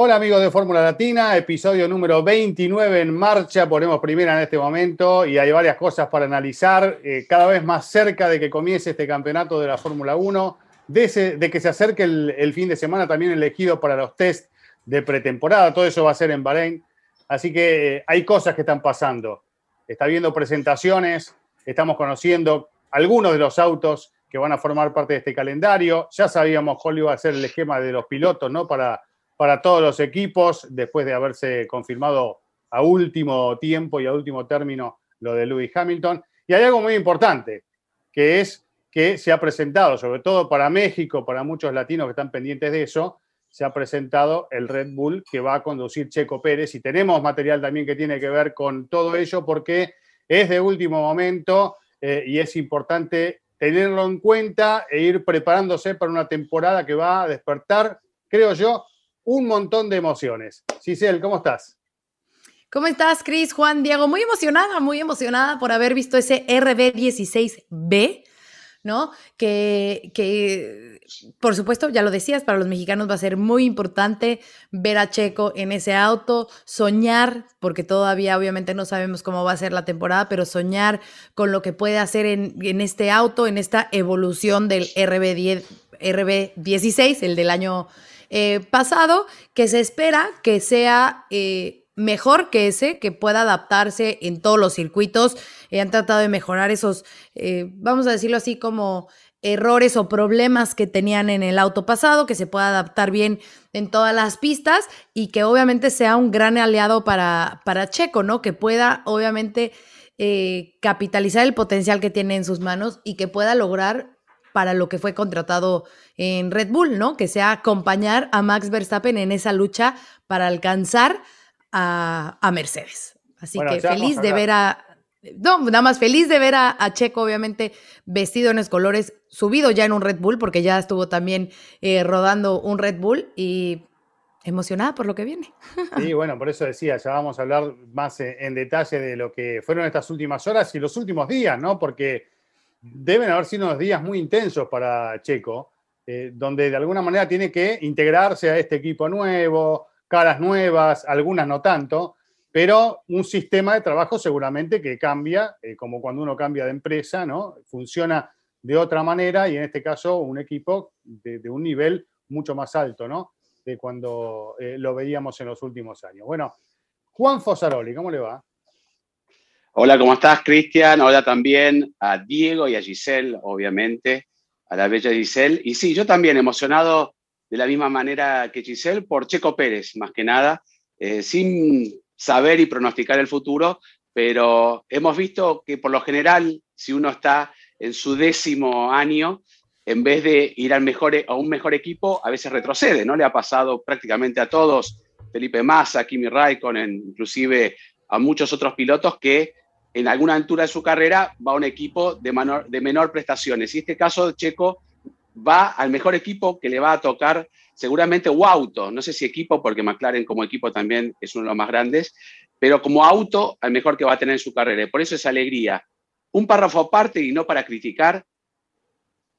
Hola amigos de Fórmula Latina, episodio número 29 en marcha, ponemos primera en este momento y hay varias cosas para analizar, eh, cada vez más cerca de que comience este campeonato de la Fórmula 1, de, que se acerque el, fin de semana también elegido para los test de pretemporada, todo eso va a ser en Bahrein, así que eh, hay cosas que están pasando, está habiendo presentaciones, estamos conociendo algunos de los autos que van a formar parte de este calendario. Ya sabíamos cuál iba a ser el esquema de los pilotos, ¿no? Para, para todos los equipos, después de haberse confirmado a último tiempo y a último término lo de Lewis Hamilton. Y hay algo muy importante, que es que se ha presentado, sobre todo para México, para muchos latinos que están pendientes de eso, se ha presentado el Red Bull que va a conducir Checo Pérez y tenemos material también que tiene que ver con todo ello porque es de último momento eh, y es importante tenerlo en cuenta e ir preparándose para una temporada que va a despertar, creo yo, un montón de emociones. Cisel, ¿cómo estás? ¿Cómo estás, Cris? Juan, Diego, muy emocionada, muy emocionada por haber visto ese RB16B ¿no? Que, que, por supuesto, ya lo decías, para los mexicanos va a ser muy importante ver a Checo en ese auto, soñar, porque todavía obviamente no sabemos cómo va a ser la temporada, pero soñar con lo que puede hacer en, en este auto, en esta evolución del RB10, RB16, el del año eh, pasado, que se espera que sea... Eh, mejor que ese, que pueda adaptarse en todos los circuitos. Eh, han tratado de mejorar esos, vamos a decirlo así, como errores o problemas que tenían en el auto pasado, que se pueda adaptar bien en todas las pistas y que obviamente sea un gran aliado para, para Checo, ¿no? Que pueda obviamente capitalizar el potencial que tiene en sus manos y que pueda lograr para lo que fue contratado en Red Bull, ¿no? Que sea acompañar a Max Verstappen en esa lucha para alcanzar a, Mercedes. Así que feliz de ver a... No, nada más feliz de ver a, Checo, obviamente, vestido en los colores, subido ya en un Red Bull, porque ya estuvo también eh, rodando un Red Bull y emocionada por lo que viene. Sí, bueno, por eso decía, ya vamos a hablar más en, detalle de lo que fueron estas últimas horas y los últimos días, ¿no? Porque deben haber sido unos días muy intensos para Checo, eh, donde de alguna manera tiene que integrarse a este equipo nuevo, caras nuevas, algunas no tanto, pero un sistema de trabajo seguramente que cambia, eh, como cuando uno cambia de empresa, ¿no? Funciona de otra manera y en este caso un equipo de, un nivel mucho más alto, ¿no? De cuando eh, lo veíamos en los últimos años. Bueno, Juan Fosaroli, ¿cómo le va? Hola, ¿cómo estás, Cristian? Hola también a Diego y a Giselle, obviamente, a la bella Giselle. Y sí, yo también emocionado de la misma manera que Giselle por Checo Pérez, más que nada, eh, sin saber y pronosticar el futuro, pero hemos visto que por lo general, si uno está en su décimo año, en vez de ir al mejor, a un mejor equipo, a veces retrocede, ¿no? Le ha pasado prácticamente a todos, Felipe Massa, Kimi Raikkonen, inclusive a muchos otros pilotos que en alguna altura de su carrera va a un equipo de menor, de menor prestaciones. Y este caso, Checo va al mejor equipo que le va a tocar seguramente o auto, no sé si equipo, porque McLaren como equipo también es uno de los más grandes, pero como auto al mejor que va a tener en su carrera. Por eso es alegría. Un párrafo aparte y no para criticar,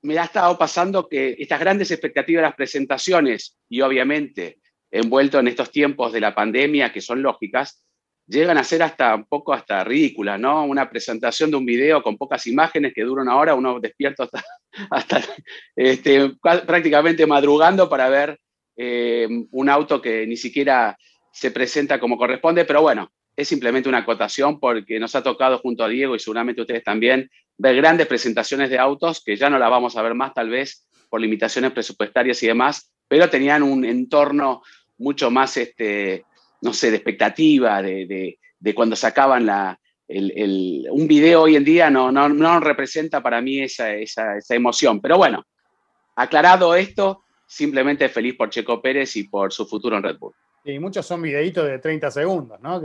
me ha estado pasando que estas grandes expectativas de las presentaciones y obviamente envuelto en estos tiempos de la pandemia que son lógicas, llegan a ser hasta un poco hasta ridículas, ¿no? Una presentación de un video con pocas imágenes que dura una hora, uno despierto hasta, este, prácticamente madrugando para ver eh, un auto que ni siquiera se presenta como corresponde, pero bueno, es simplemente una acotación porque nos ha tocado junto a Diego y seguramente ustedes también ver grandes presentaciones de autos que ya no las vamos a ver más tal vez por limitaciones presupuestarias y demás, pero tenían un entorno mucho más, este, no sé, de expectativa, de, cuando sacaban la, un video hoy en día no, no, no representa para mí esa, esa, esa, emoción. Pero bueno, aclarado esto, simplemente feliz por Checo Pérez y por su futuro en Red Bull. Y muchos son videitos de 30 segundos, ¿no?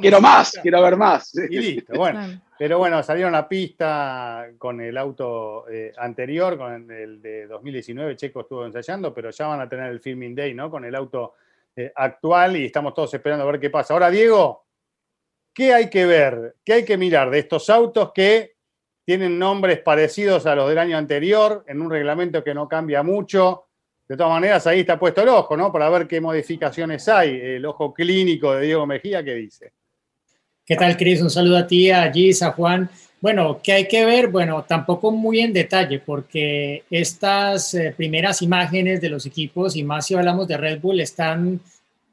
quiero más, quiero ver más. Y listo, bueno. Pero bueno, salieron a pista con el auto eh, anterior, con el de 2019, Checo estuvo ensayando, pero ya van a tener el filming day, ¿no? Con el auto eh, actual y estamos todos esperando a ver qué pasa. Ahora, Diego, ¿qué hay que ver? ¿Qué hay que mirar de estos autos que tienen nombres parecidos a los del año anterior, en un reglamento que no cambia mucho? De todas maneras, ahí está puesto el ojo, ¿no? Para ver qué modificaciones hay. El ojo clínico de Diego Mejía, ¿qué dice? ¿Qué tal, Cris? Un saludo a ti, a Gis, a Juan. Bueno, ¿qué hay que ver? Bueno, tampoco muy en detalle, porque estas eh, primeras imágenes de los equipos, y más si hablamos de Red Bull, están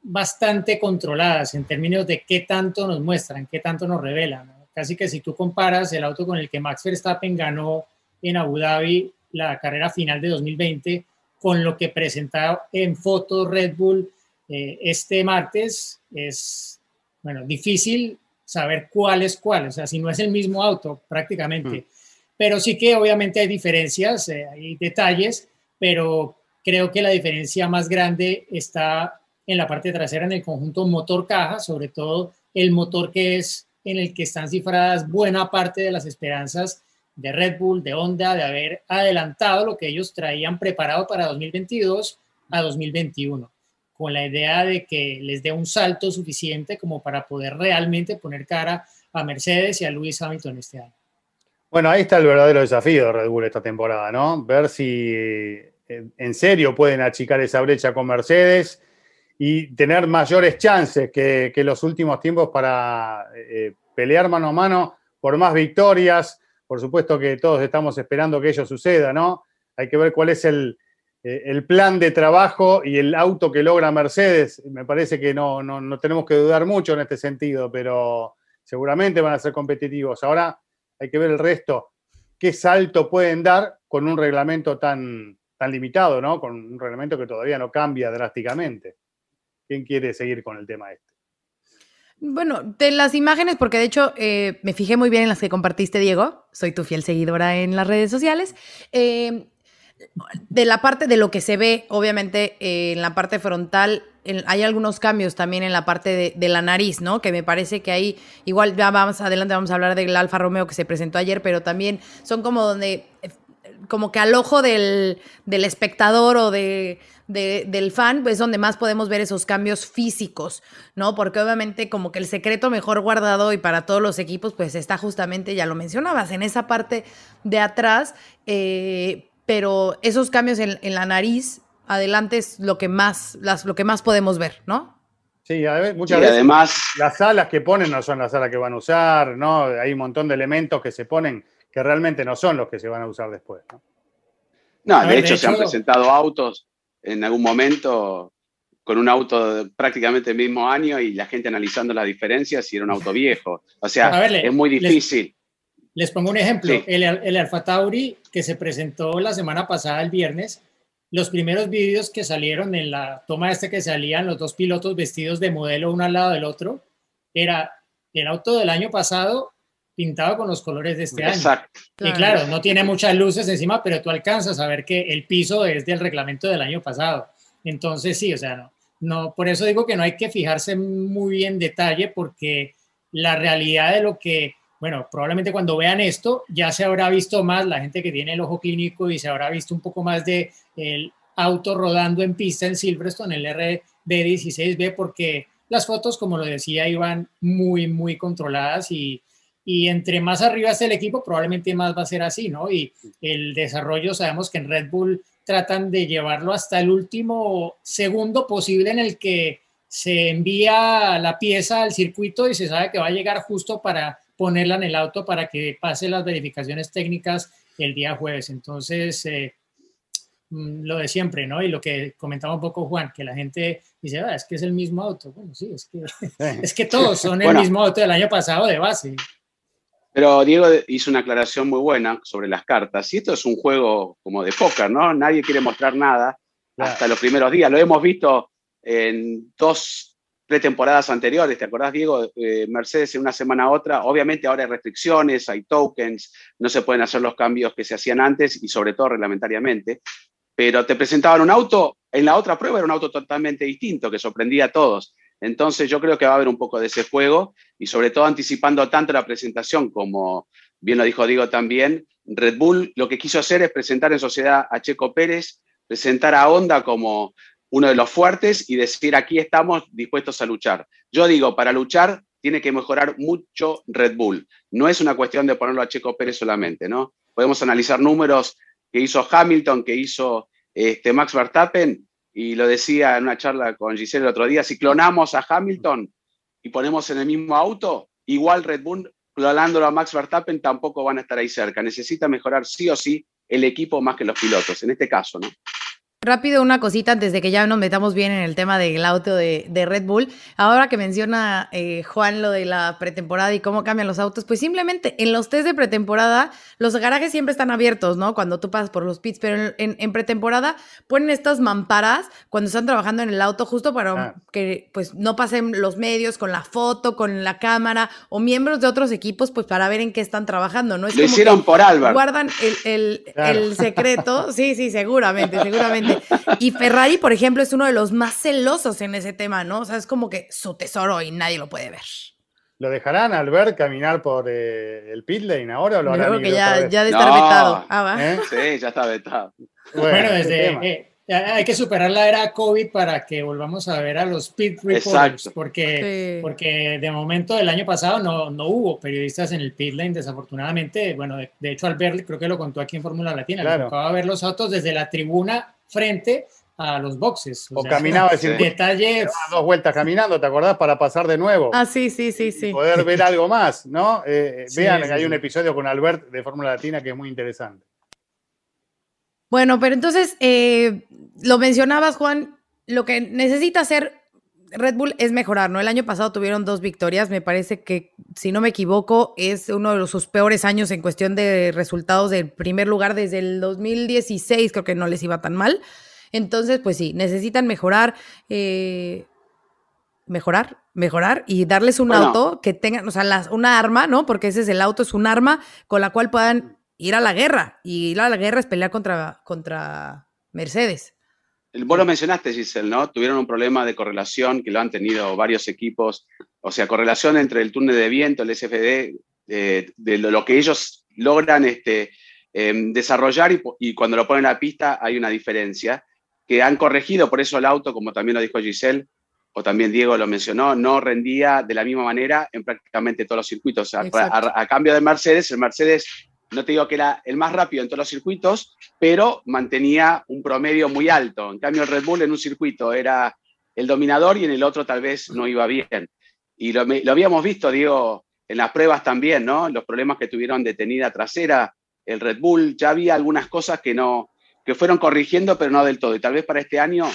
bastante controladas en términos de qué tanto nos muestran, qué tanto nos revelan. Casi que si tú comparas el auto con el que Max Verstappen ganó en Abu Dhabi la carrera final de 2020, con lo que presentaba en fotos Red Bull eh, este martes, es, bueno, difícil saber cuál es cuál, o sea, si no es el mismo auto prácticamente. Mm. Pero sí que obviamente hay diferencias, eh, hay detalles, pero creo que la diferencia más grande está en la parte trasera, en el conjunto motor-caja, sobre todo el motor que es en el que están cifradas buena parte de las esperanzas de Red Bull, de Honda, de haber adelantado lo que ellos traían preparado para 2022 a 2021, con la idea de que les dé un salto suficiente como para poder realmente poner cara a Mercedes y a Lewis Hamilton este año. Bueno, ahí está el verdadero desafío de Red Bull esta temporada, ¿no? Ver si eh, en serio pueden achicar esa brecha con Mercedes y tener mayores chances que, los últimos tiempos para eh, pelear mano a mano por más victorias, por supuesto que todos estamos esperando que ello suceda, ¿no? Hay que ver cuál es el, eh, plan de trabajo y el auto que logra Mercedes. Me parece que no, no, tenemos que dudar mucho en este sentido, pero seguramente van a ser competitivos. Ahora hay que ver el resto. ¿Qué salto pueden dar con un reglamento tan, tan limitado, ¿no? Con un reglamento que todavía no cambia drásticamente. ¿Quién quiere seguir con el tema este? Bueno, de las imágenes, porque de hecho eh, me fijé muy bien en las que compartiste, Diego. Soy tu fiel seguidora en las redes sociales. Eh, de la parte de lo que se ve, obviamente, eh, en la parte frontal, hay algunos cambios también en la parte de, la nariz, ¿no? Que me parece que ahí, igual ya vamos adelante, vamos a hablar del Alfa Romeo que se presentó ayer, pero también son como donde, como que al ojo del, del espectador o de del fan, pues donde más podemos ver esos cambios físicos, ¿no? Porque obviamente como que el secreto mejor guardado y para todos los equipos, pues está justamente, ya lo mencionabas, en esa parte de atrás, eh, pero esos cambios en, la nariz, adelante es lo que más, las, lo que más podemos ver, ¿no? Sí, muchas veces además, las alas que ponen no son las alas que van a usar, ¿no? Hay un montón de elementos que se ponen que realmente no son los que se van a usar después, ¿no? No, de, hecho, se han presentado autos en algún momento con un auto prácticamente el mismo año y la gente analizando las diferencias y era un auto viejo. O sea, es muy difícil. Les, pongo un ejemplo. El, el Alfa Tauri que se presentó la semana pasada, el viernes, los primeros vídeos que salieron en la toma este que salían los dos pilotos vestidos de modelo uno al lado del otro, era el auto del año pasado pintado con los colores de este Exacto. año. Y claro, no tiene muchas luces encima, pero tú alcanzas a ver que el piso es del reglamento del año pasado. Entonces sí, o sea, no, no, por eso digo que no hay que fijarse muy en detalle porque la realidad de lo que, bueno, probablemente cuando vean esto ya se habrá visto más la gente que tiene el ojo clínico y se habrá visto un poco más de el auto rodando en pista en Silverstone, el RB16B, porque las fotos, como lo decía, iban muy, muy controladas y, y entre más arriba esté el equipo, probablemente más va a ser así, ¿no? Y el desarrollo, sabemos que en Red Bull tratan de llevarlo hasta el último segundo posible en el que se envía la pieza al circuito y se sabe que va a llegar justo para ponerla en el auto para que pase las verificaciones técnicas el día jueves. Entonces, eh, mm, lo de siempre, ¿no? Y lo que comentaba un poco Juan, que la gente dice, ah, es que es el mismo auto. Bueno, sí, es que, es que todos son el mismo auto del año pasado de base. Pero Diego hizo una aclaración muy buena sobre las cartas. Y esto es un juego como de póker, ¿no? Nadie quiere mostrar nada hasta los primeros días. Lo hemos visto en dos pretemporadas anteriores. ¿Te acordás, Diego? Eh, Mercedes en una semana a otra. Obviamente ahora hay restricciones, hay tokens, no se pueden hacer los cambios que se hacían antes y sobre todo reglamentariamente. Pero te presentaban un auto, en la otra prueba era un auto totalmente distinto, que sorprendía a todos. Entonces yo creo que va a haber un poco de ese juego y sobre todo anticipando tanto la presentación como bien lo dijo Diego también, Red Bull lo que quiso hacer es presentar en sociedad a Checo Pérez, presentar a Honda como uno de los fuertes y decir aquí estamos dispuestos a luchar. Yo digo, para luchar tiene que mejorar mucho Red Bull. No es una cuestión de ponerlo a Checo Pérez solamente, ¿no? Podemos analizar números que hizo Hamilton, que hizo este, Max Verstappen, y lo decía en una charla con Giselle el otro día, si clonamos a Hamilton y ponemos en el mismo auto, igual Red Bull clonándolo a Max Verstappen tampoco van a estar ahí cerca. Necesita mejorar sí o sí el equipo más que los pilotos, en este caso, ¿no? Rápido una cosita antes de que ya nos metamos bien en el tema del auto de, Red Bull. Ahora que menciona eh, Juan lo de la pretemporada y cómo cambian los autos, pues simplemente en los test de pretemporada los garajes siempre están abiertos, ¿no? Cuando tú pasas por los pits, pero en, pretemporada ponen estas mamparas cuando están trabajando en el auto justo para ah. que pues no pasen los medios con la foto, con la cámara o miembros de otros equipos, pues para ver en qué están trabajando, ¿no? Es lo hicieron por Álvaro. Guardan el, el secreto, sí, sí, seguramente, seguramente. Y Ferrari, por ejemplo, es uno de los más celosos en ese tema, ¿no? O sea, es como que su tesoro y nadie lo puede ver. ¿Lo dejarán al ver caminar por eh, el pit lane ahora o lo harán? Creo que ya, ya de estar vetado. Ah, ¿Eh? Sí, ya está vetado. Bueno, desde, hay que superar la era COVID para que volvamos a ver a los pit reporters, porque, porque de momento el año pasado no, no, hubo periodistas en el pit lane, desafortunadamente. Bueno, de, hecho, al ver, creo que lo contó aquí en Fórmula Latina, le tocaba ver los autos desde la tribuna frente a los boxes. O, caminaba, decir, detalle. Dos vueltas caminando, ¿te acordás? Para pasar de nuevo. Ah, sí, sí, sí, sí. Poder ver algo más, ¿no? Eh, vean que hay un episodio con Albert de Fórmula Latina que es muy interesante. Bueno, pero entonces, eh, lo mencionabas, Juan, lo que necesita hacer Red Bull es mejorar, ¿no? El año pasado tuvieron dos victorias, me parece que, si no me equivoco, es uno de los, sus peores años en cuestión de resultados del primer lugar desde el 2016, creo que no les iba tan mal. Entonces, pues sí, necesitan mejorar, eh, mejorar, mejorar y darles un auto que tengan, o sea, las, una arma, ¿no? Porque ese es el auto, es un arma con la cual puedan ir a la guerra. Y ir a la guerra es pelear contra, contra Mercedes. Vos lo mencionaste, Giselle, ¿no? Tuvieron un problema de correlación que lo han tenido varios equipos, o sea, correlación entre el túnel de viento, el SFD, de, lo que ellos logran este, em, desarrollar y, y, cuando lo ponen a la pista hay una diferencia que han corregido, por eso el auto, como también lo dijo Giselle, o también Diego lo mencionó, no rendía de la misma manera en prácticamente todos los circuitos. a, cambio de Mercedes, el Mercedes, no te digo que era el más rápido en todos los circuitos, pero mantenía un promedio muy alto. En cambio, el Red Bull en un circuito era el dominador y en el otro tal vez no iba bien. Y lo, habíamos visto, Diego, en las pruebas también, ¿no? Los problemas que tuvieron detenida trasera, el Red Bull, ya había algunas cosas que no, que fueron corrigiendo, pero no del todo. Y tal vez para este año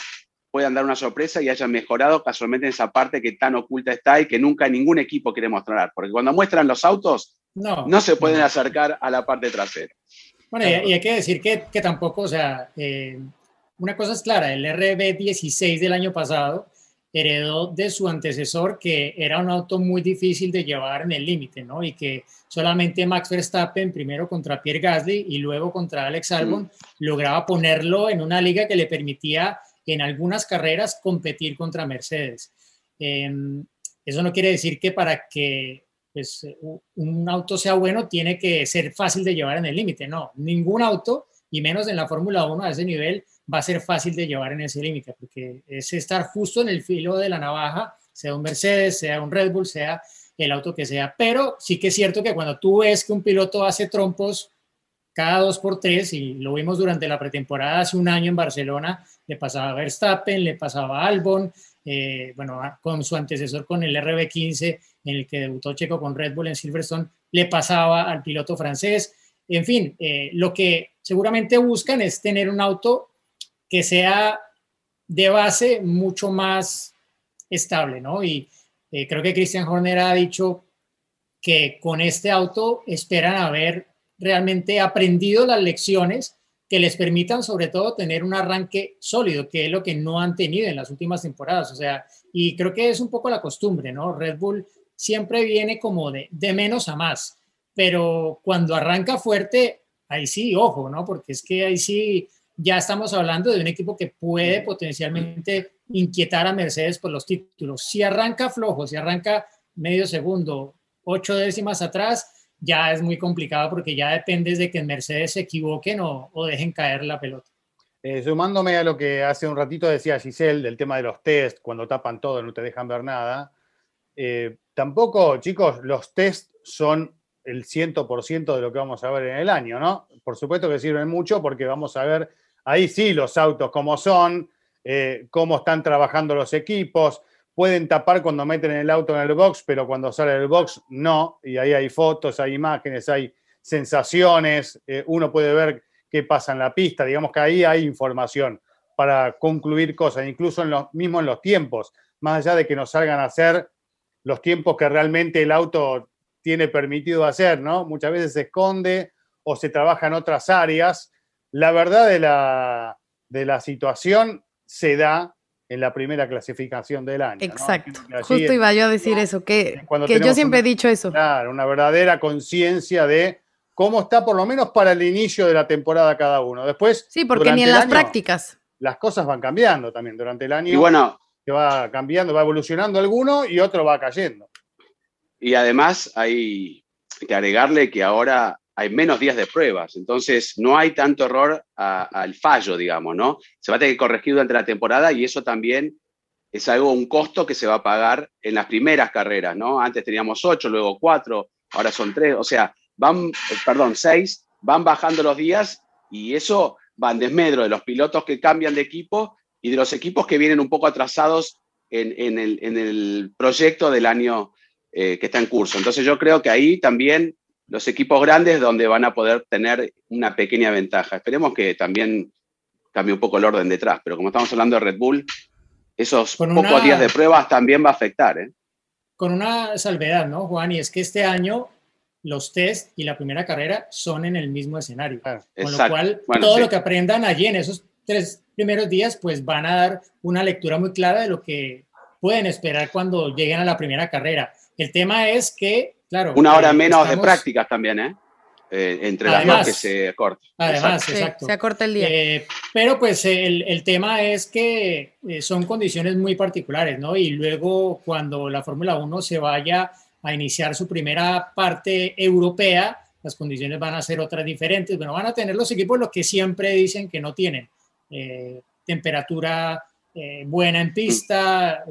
puedan dar una sorpresa y hayan mejorado casualmente en esa parte que tan oculta está y que nunca ningún equipo quiere mostrar. Porque cuando muestran los autos, no, no se pueden acercar a la parte trasera. Bueno, y, hay que decir que, que tampoco, o sea, eh, una cosa es clara, el RB16 del año pasado heredó de su antecesor que era un auto muy difícil de llevar en el límite, ¿no? Y que solamente Max Verstappen, primero contra Pierre Gasly y luego contra Alex Albon, lograba ponerlo en una liga que le permitía en algunas carreras competir contra Mercedes. Em, eso no quiere decir que para que pues, un auto sea bueno tiene que ser fácil de llevar en el límite, no, ningún auto, y menos en la Fórmula 1 a ese nivel, va a ser fácil de llevar en ese límite, porque es estar justo en el filo de la navaja, sea un Mercedes, sea un Red Bull, sea el auto que sea. Pero sí que es cierto que cuando tú ves que un piloto hace trompos cada dos por tres, y lo vimos durante la pretemporada hace un año en Barcelona, le pasaba a Verstappen, le pasaba Albon, eh, bueno, con su antecesor con el RB15, en el que debutó Checo con Red Bull en Silverstone, le pasaba al piloto francés. En fin, eh, lo que seguramente buscan es tener un auto que sea de base mucho más estable, ¿no? Y eh, creo que Christian Horner ha dicho que con este auto esperan haber realmente aprendido las lecciones que les permitan sobre todo tener un arranque sólido, que es lo que no han tenido en las últimas temporadas. O sea, y creo que es un poco la costumbre, ¿no? Red Bull siempre viene como de, de menos a más, pero cuando arranca fuerte, ahí sí, ojo, ¿no? Porque es que ahí sí ya estamos hablando de un equipo que puede potencialmente inquietar a Mercedes por los títulos. Si arranca flojo, si arranca medio segundo, ocho décimas atrás, ya es muy complicado porque ya depende de que Mercedes se equivoquen o, dejen caer la pelota. Eh, sumándome a lo que hace un ratito decía Giselle del tema de los test, cuando tapan todo no te dejan ver nada. Eh, tampoco, chicos, los test son el 100% de lo que vamos a ver en el año, ¿no? Por supuesto que sirven mucho porque vamos a ver ahí sí los autos cómo son, eh, cómo están trabajando los equipos, pueden tapar cuando meten el auto en el box, pero cuando sale del box no, y ahí hay fotos, hay imágenes, hay sensaciones, eh, uno puede ver qué pasa en la pista, digamos que ahí hay información para concluir cosas, incluso en los, mismo en los tiempos, más allá de que nos salgan a hacer los tiempos que realmente el auto tiene permitido hacer, ¿no? Muchas veces se esconde o se trabaja en otras áreas. La verdad de la, de la situación se da en la primera clasificación del año. Exacto. Justo iba yo a decir eso, que, que yo siempre he dicho eso. Claro, una verdadera conciencia de cómo está por lo menos para el inicio de la temporada cada uno. Después. Sí, porque ni en las prácticas. Las cosas van cambiando también durante el año. Y bueno. Que va cambiando, va evolucionando alguno y otro va cayendo. Y además hay que agregarle que ahora hay menos días de pruebas, entonces no hay tanto error al fallo, digamos, ¿no? Se va a tener que corregir durante la temporada y eso también es algo, un costo que se va a pagar en las primeras carreras, ¿no? Antes teníamos ocho, luego cuatro, ahora son tres, o sea, van, eh, perdón, seis, van bajando los días y eso va en desmedro de los pilotos que cambian de equipo y de los equipos que vienen un poco atrasados en, el, proyecto del año eh, que está en curso. Entonces yo creo que ahí también los equipos grandes donde van a poder tener una pequeña ventaja. Esperemos que también cambie un poco el orden detrás, pero como estamos hablando de Red Bull, esos pocos días de pruebas también va a afectar. ¿eh? Con una salvedad, ¿no, Juan? Y es que este año los test y la primera carrera son en el mismo escenario. con lo cual, todo lo que aprendan allí en esos tres primeros días, pues van a dar una lectura muy clara de lo que pueden esperar cuando lleguen a la primera carrera. El tema es que una hora eh, menos de prácticas también, ¿eh? ¿eh? entre las dos que se corta. Además, exacto. se acorta el día. Eh, pero pues el, el, tema es que son condiciones muy particulares, ¿no? Y luego cuando la Fórmula 1 se vaya a iniciar su primera parte europea, las condiciones van a ser otras diferentes. Bueno, van a tener los equipos lo que siempre dicen que no tienen. Temperatura buena en pista,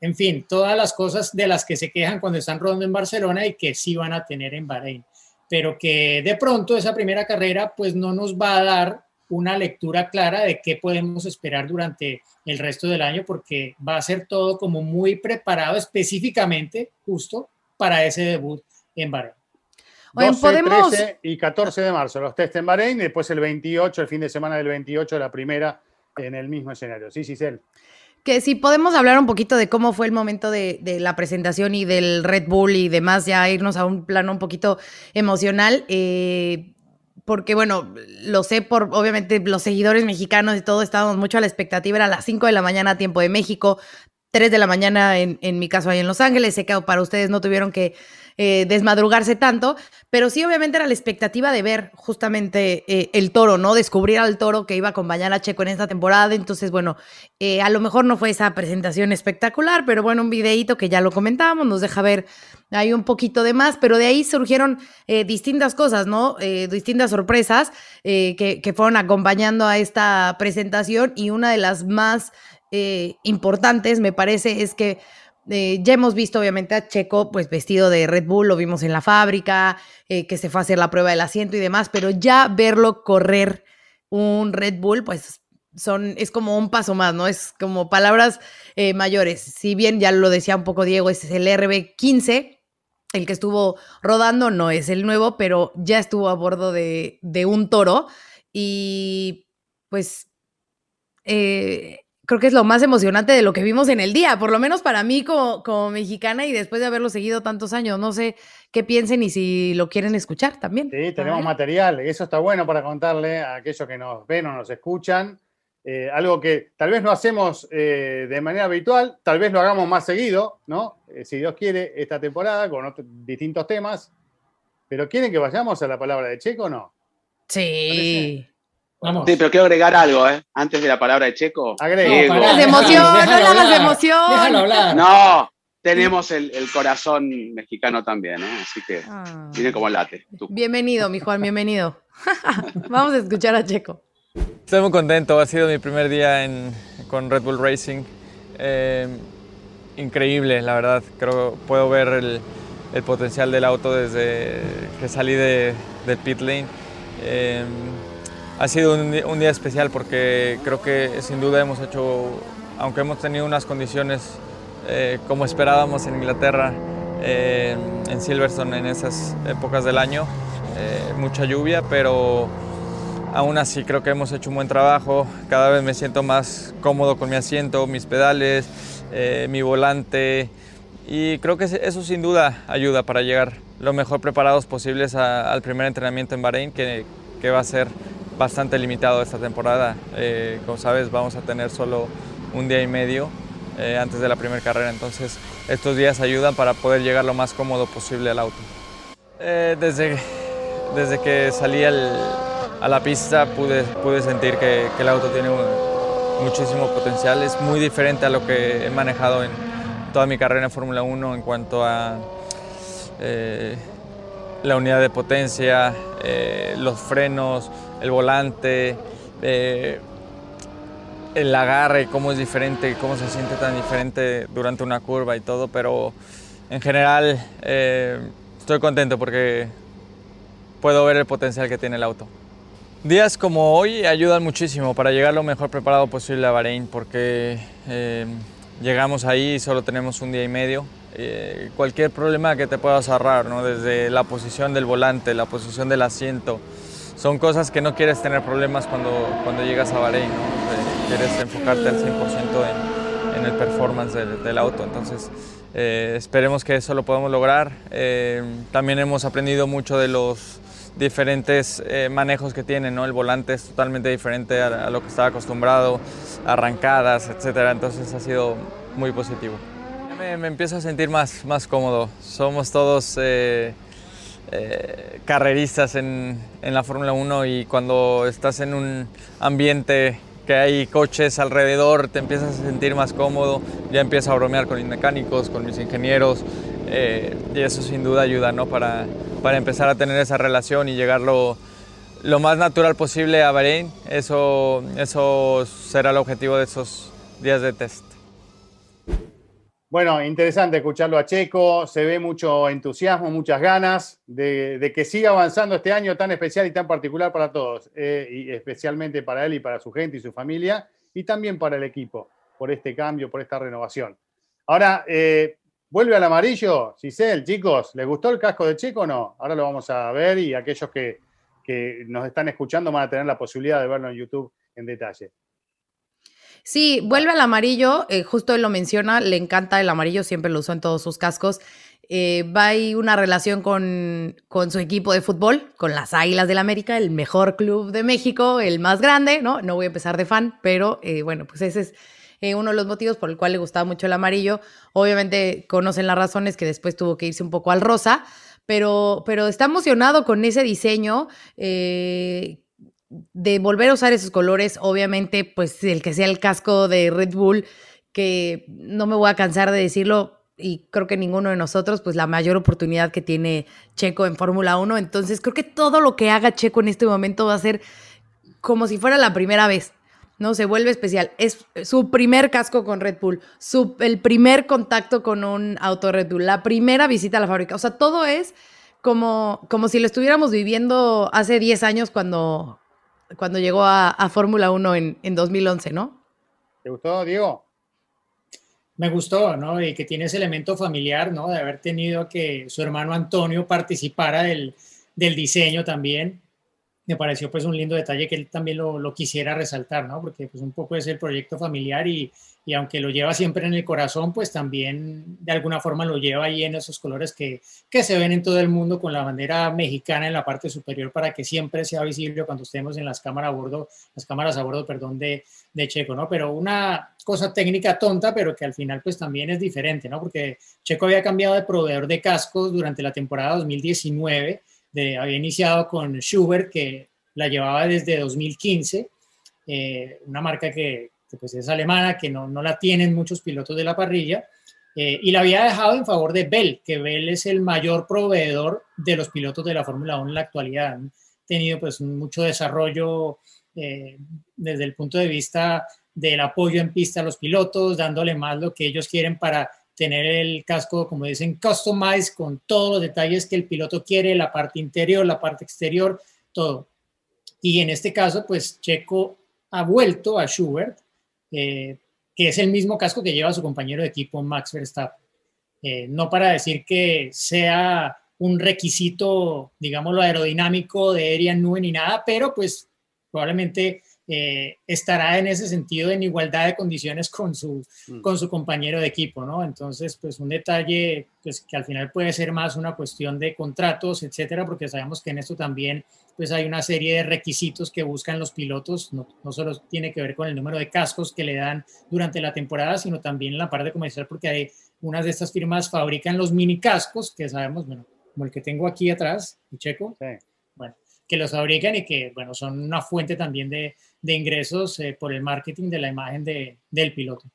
en fin, todas las cosas de las que se quejan cuando están rodando en Barcelona y que sí van a tener en Bahrein. Pero que de pronto esa primera carrera pues no nos va a dar una lectura clara de qué podemos esperar durante el resto del año porque va a ser todo como muy preparado específicamente justo para ese debut en Bahrein. 12, 13 y 14 de marzo los test en Bahrein y después el 28, el fin de semana del 28, la primera en el mismo escenario. Sí, Giselle que si podemos hablar un poquito de cómo fue el momento de, la presentación y del Red Bull y demás, ya irnos a un plano un poquito emocional. Eh, porque bueno, lo sé por obviamente los seguidores mexicanos y todo, estábamos mucho a la expectativa, era a las 5 de la mañana tiempo de México, 3 de la mañana en, en mi caso ahí en Los Ángeles, sé que para ustedes no tuvieron que eh, desmadrugarse tanto, pero sí obviamente era la expectativa de ver justamente eh, el toro, ¿no? Descubrir al toro que iba a acompañar a Checo en esta temporada, entonces bueno, eh, a lo mejor no fue esa presentación espectacular, pero bueno, un videíto que ya lo comentábamos, nos deja ver ahí un poquito de más, pero de ahí surgieron distintas cosas, ¿no? distintas sorpresas que fueron acompañando a esta presentación y una de las más importantes, me parece, es que eh, ya hemos visto obviamente a Checo pues vestido de Red Bull, lo vimos en la fábrica, eh, que se fue a hacer la prueba del asiento y demás, pero ya verlo correr un Red Bull pues son, es como un paso más, ¿no? Es como palabras eh, mayores. Si bien ya lo decía un poco Diego, es el RB15, el que estuvo rodando, no es el nuevo, pero ya estuvo a bordo de, de un toro y pues, eh, creo que es lo más emocionante de lo que vimos en el día, por lo menos para mí como, como mexicana y después de haberlo seguido tantos años. No sé qué piensen y si lo quieren escuchar también. Sí, tenemos material, eso está bueno para contarle a aquellos que nos ven o nos escuchan. Eh, algo que tal vez no hacemos eh, de manera habitual, tal vez lo hagamos más seguido, ¿no? Eh, si Dios quiere, esta temporada con distintos temas. Pero ¿quieren que vayamos a la palabra de Checo o no? Sí. Sí, pero quiero agregar algo, ¿eh? Antes de la palabra de Checo. Agrego. No, de emoción, no de emoción. No, tenemos el, corazón mexicano también, ¿eh? Así que ah. viene como late. Bienvenido, mi Juan, bienvenido. Vamos a escuchar a Checo. Estoy muy contento, ha sido mi primer día en, con Red Bull Racing. Eh, increíble, la verdad. Creo que puedo ver el, el, potencial del auto desde que salí de, de pit lane. Eh, ha sido un, día especial porque creo que sin duda hemos hecho, aunque hemos tenido unas condiciones eh, como esperábamos en Inglaterra, eh, en Silverstone en esas épocas del año, eh, mucha lluvia, pero aún así creo que hemos hecho un buen trabajo. Cada vez me siento más cómodo con mi asiento, mis pedales, mi volante y creo que eso sin duda ayuda para llegar lo mejor preparados posibles al primer entrenamiento en Bahrein, que, que va a ser bastante limitado esta temporada. Eh, como sabes, vamos a tener solo un día y medio eh, antes de la primera carrera, entonces estos días ayudan para poder llegar lo más cómodo posible al auto. Eh, desde, desde que salí a la pista pude, pude sentir que, que el auto tiene muchísimo potencial, es muy diferente a lo que he manejado en toda mi carrera en Fórmula 1 en cuanto a la unidad de potencia, los frenos, el volante, eh, el agarre, cómo es diferente, cómo se siente tan diferente durante una curva y todo, pero en general eh, estoy contento porque puedo ver el potencial que tiene el auto. Días como hoy ayudan muchísimo para llegar lo mejor preparado posible a Bahrein porque eh, llegamos ahí y solo tenemos un día y medio. Cualquier problema que te puedas ahorrar, desde la posición del volante, la posición del asiento, son cosas que no quieres tener problemas cuando, cuando llegas a Bahrein, quieres enfocarte al 100% en, el performance del, auto, entonces eh, esperemos que eso lo podamos lograr. Eh, también hemos aprendido mucho de los diferentes eh, manejos que tiene, el volante es totalmente diferente a, lo que estaba acostumbrado, arrancadas, etcétera, entonces ha sido muy positivo. Me, me empiezo a sentir más, más cómodo, somos todos eh, carreristas en, en la Fórmula 1 y cuando estás en un ambiente que hay coches alrededor, te empiezas a sentir más cómodo, ya empiezas a bromear con mis mecánicos, con mis ingenieros, eh, y eso sin duda ayuda ¿no? para, para empezar a tener esa relación y llegar lo, lo más natural posible a Bahrein. Eso, eso será el objetivo de esos días de test. Bueno, interesante escucharlo a Checo, se ve mucho entusiasmo, muchas ganas de, que siga avanzando este año tan especial y tan particular para todos, eh, y especialmente para él y para su gente y su familia, y también para el equipo, por este cambio, por esta renovación. Ahora, eh, vuelve al amarillo, Cisel, chicos, ¿les gustó el casco de Checo o no? Ahora lo vamos a ver y aquellos que, que nos están escuchando van a tener la posibilidad de verlo en YouTube en detalle. Sí, vuelve al amarillo, eh, justo él lo menciona, le encanta el amarillo, siempre lo usó en todos sus cascos. Eh, va a una relación con, con, su equipo de fútbol, con las Águilas del América, el mejor club de México, el más grande, ¿no? No voy a empezar de fan, pero eh, bueno, pues ese es uno de los motivos por el cual le gustaba mucho el amarillo. Obviamente conocen las razones que después tuvo que irse un poco al rosa, pero, pero está emocionado con ese diseño de volver a usar esos colores, obviamente, pues el que sea el casco de Red Bull, que no me voy a cansar de decirlo, y creo que ninguno de nosotros, pues la mayor oportunidad que tiene Checo en Fórmula 1. Entonces, creo que todo lo que haga Checo en este momento va a ser como si fuera la primera vez. No, se vuelve especial. Es su primer casco con Red Bull, su, el primer contacto con un auto Red Bull, la primera visita a la fábrica. O sea, todo es como, como si lo estuviéramos viviendo hace 10 años cuando, cuando llegó a, Fórmula 1 en, en 2011, ¿no? ¿Te gustó, Diego? Me gustó, ¿no? Y que tiene ese elemento familiar, ¿no? De haber tenido que su hermano Antonio participara del, del diseño también. Me pareció pues un lindo detalle que él también lo, quisiera resaltar, ¿no? Porque pues un poco es el proyecto familiar y, y, aunque lo lleva siempre en el corazón, pues también de alguna forma lo lleva ahí en esos colores que, que se ven en todo el mundo con la bandera mexicana en la parte superior para que siempre sea visible cuando estemos en las cámaras a bordo, las cámaras a bordo, perdón, de, de Checo, ¿no? Pero una cosa técnica tonta, pero que al final pues también es diferente, ¿no? Porque Checo había cambiado de proveedor de cascos durante la temporada 2019 había iniciado con Schubert, que la llevaba desde 2015, eh, una marca que, pues es alemana, que no, no, la tienen muchos pilotos de la parrilla, eh, y la había dejado en favor de Bell, que Bell es el mayor proveedor de los pilotos de la Fórmula 1 en la actualidad. Han tenido pues mucho desarrollo eh, desde el punto de vista del apoyo en pista a los pilotos, dándole más lo que ellos quieren para tener el casco, como dicen, customized con todos los detalles que el piloto quiere, la parte interior, la parte exterior, todo. Y en este caso, pues Checo ha vuelto a Schubert, eh, que es el mismo casco que lleva su compañero de equipo Max Verstappen. Eh, no para decir que sea un requisito, digámoslo, aerodinámico de Adrian Newey ni nada, pero pues probablemente eh, estará en ese sentido en igualdad de condiciones con su, mm. con su compañero de equipo, ¿no? Entonces, pues un detalle pues, que al final puede ser más una cuestión de contratos, etcétera, porque sabemos que en esto también pues hay una serie de requisitos que buscan los pilotos, no, no solo tiene que ver con el número de cascos que le dan durante la temporada, sino también en la parte comercial, porque hay unas de estas firmas fabrican los mini cascos, que sabemos, bueno, como el que tengo aquí atrás, y checo, bueno, que los fabrican y que, bueno, son una fuente también de, de ingresos eh, por el marketing de la imagen de, del piloto.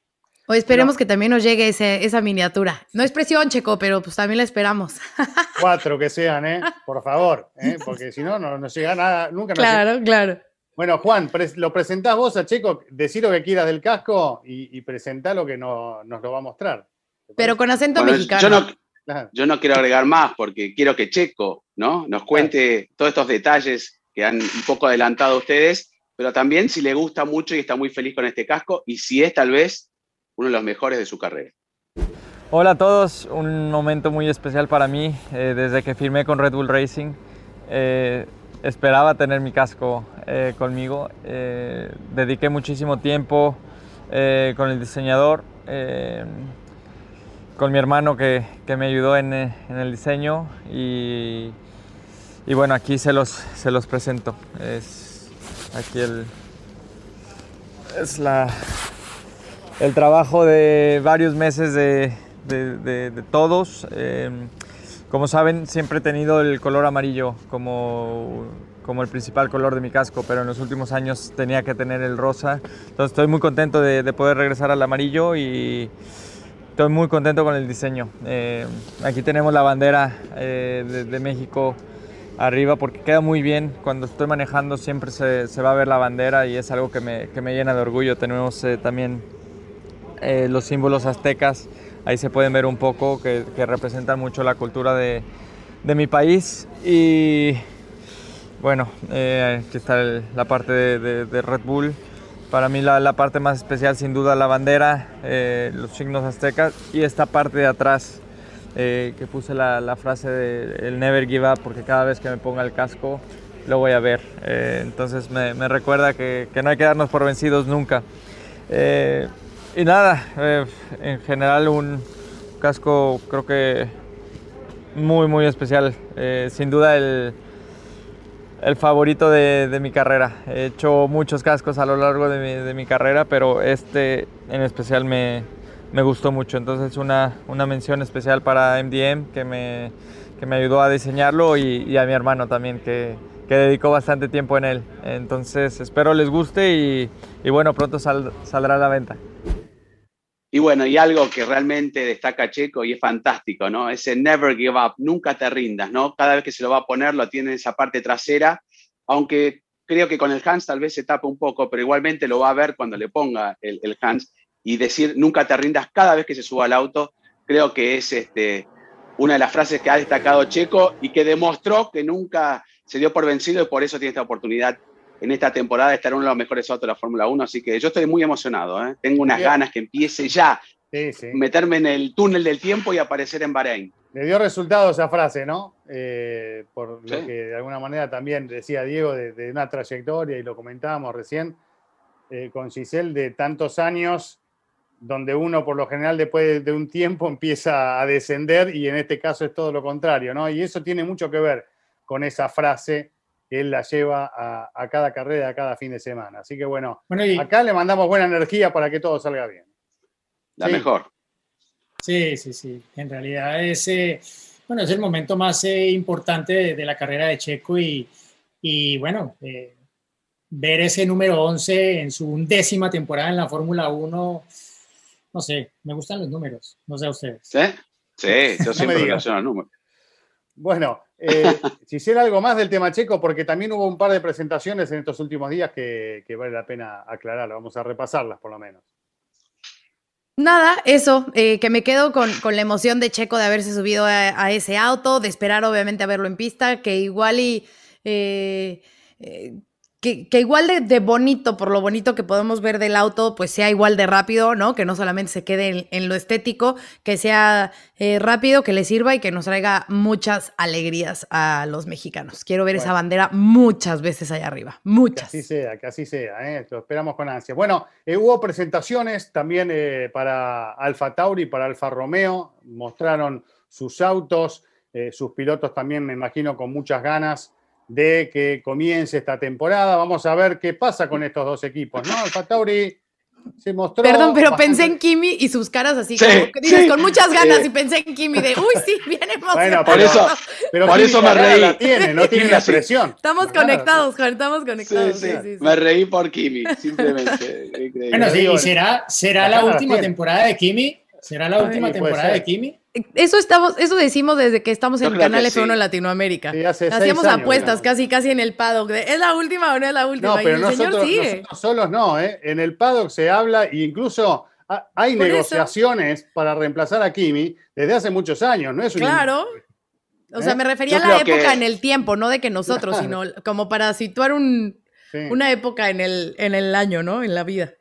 O esperemos que también nos llegue ese, esa miniatura. No es presión, Checo, pero pues también la esperamos. Cuatro que sean, ¿eh? Por favor, ¿eh? porque si no, no nos llega nada, nunca Claro, claro. Bueno, Juan, lo presentás vos a Checo, decir lo que quieras del casco y, y presentá lo que no, nos lo va a mostrar. Pero con acento mexicano. Yo no, yo no, quiero agregar más porque quiero que Checo ¿no? nos cuente todos estos detalles que han un poco adelantado ustedes pero también si le gusta mucho y está muy feliz con este casco y si es tal vez uno de los mejores de su carrera. Hola a todos, un momento muy especial para mí eh, desde que firmé con Red Bull Racing. Eh, esperaba tener mi casco eh, conmigo. dediqué muchísimo tiempo con el diseñador, con mi hermano que, que me ayudó en, en, el diseño y, y, bueno, aquí se los, se los presento. Es, Aquí el, es la, el trabajo de varios meses de, todos. Em, como saben, siempre he tenido el color amarillo como, como el principal color de mi casco, pero en los últimos años tenía que tener el rosa. Entonces estoy muy contento de, poder regresar al amarillo y estoy muy contento con el diseño. Em, aquí tenemos la bandera eh, de México arriba porque queda muy bien. Cuando estoy manejando siempre se, se, va a ver la bandera y es algo que me, que me llena de orgullo. Tenemos eh, también eh, los símbolos aztecas, ahí se pueden ver un poco, que, que representan mucho la cultura de, de, mi país. Y bueno, eh, aquí está la parte de, de, Red Bull. Para mí la, la, parte más especial sin duda la bandera, los signos aztecas y esta parte de atrás eh, que puse la, frase de never give up porque cada vez que me ponga el casco lo voy a ver. Eh, entonces me, recuerda que, no hay que darnos por vencidos nunca. Eh, y nada, en general un casco creo que muy muy especial. sin duda el, el favorito de, mi carrera. He hecho muchos cascos a lo largo de mi carrera, pero este en especial me, me gustó mucho. Entonces una, una mención especial para MDM que me, que me ayudó a diseñarlo y, a mi hermano también que, que, dedicó bastante tiempo en él. Entonces espero les guste y, bueno, pronto saldrá a la venta. Y bueno, y algo que realmente destaca Checo y es fantástico, ¿no? Ese never give up, nunca te rindas, ¿no? Cada vez que se lo va a poner lo tiene en esa parte trasera, aunque creo que con el Hans tal vez se tapa un poco, pero igualmente lo va a ver cuando le ponga el, el Hans y decir nunca te rindas cada vez que se suba al auto, creo que es este, una de las frases que ha destacado Checo y que demostró que nunca se dio por vencido y por eso tiene esta oportunidad en esta temporada de estar uno de los mejores autos de la Fórmula 1. Así que yo estoy muy emocionado. ¿eh? Tengo unas ganas que empiece ya, meterme en el túnel del tiempo y aparecer en Bahrein. Le dio resultado esa frase, ¿no? Eh, por lo que de alguna manera también decía Diego de, una trayectoria y lo comentábamos recién eh, con Giselle de tantos años donde uno por lo general después de un tiempo empieza a descender y en este caso es todo lo contrario, ¿no? Y eso tiene mucho que ver con esa frase que él la lleva a, cada carrera, a cada fin de semana. Así que bueno, acá le mandamos buena energía para que todo salga bien. La mejor. Sí, sí, sí. En realidad es, bueno, es el momento más eh, importante de, la carrera de Checo y, y bueno, eh, ver ese número 11 en su undécima temporada en la Fórmula 1 no sé, me gustan los números, no sé a ustedes. ¿Sí? Sí, yo siempre relaciono los números. Bueno, eh, si hiciera algo más del tema checo, porque también hubo un par de presentaciones en estos últimos días que, vale la pena aclararlo, vamos a repasarlas por lo menos. Nada, eso, eh, que me quedo con, la emoción de Checo de haberse subido a, ese auto, de esperar obviamente a verlo en pista, que igual y eh, que, igual de, bonito, por lo bonito que podemos ver del auto, pues sea igual de rápido, ¿no? Que no solamente se quede en, lo estético, que sea eh, rápido, que le sirva y que nos traiga muchas alegrías a los mexicanos. Quiero ver esa bandera muchas veces allá arriba, muchas. Que así sea, que así sea, ¿eh? lo esperamos con ansia. Bueno, eh, hubo presentaciones también eh, para Alfa Tauri, para Alfa Romeo, mostraron sus autos, sus pilotos también, me imagino, con muchas ganas de que comience esta temporada. Vamos a ver qué pasa con estos dos equipos, ¿no? Alfa Tauri se mostró. Perdón, pero pensé en Kimi y sus caras así, como que dices, con muchas ganas, y pensé en Kimi de, uy, sí, viene Bueno, por eso, pero por eso me reí. La tiene, no tiene la presión. Estamos conectados, Juan, estamos conectados. Sí, sí, me reí por Kimi, simplemente. bueno, sí, y será, será la última temporada de Kimi. ¿Será la última temporada de Kimi? Eso estamos, eso decimos desde que estamos en el canal F1 en Latinoamérica. Hacíamos apuestas casi casi en el paddock. ¿Es la última o no es la última? No, pero nosotros, solos no, ¿eh? En el paddock se habla e incluso hay negociaciones para reemplazar a Kimi desde hace muchos años, ¿no es Claro. O sea, ¿Eh? me refería a la época en el tiempo, no de que nosotros, sino como para situar un, una época en el, en el año, ¿no? En la vida.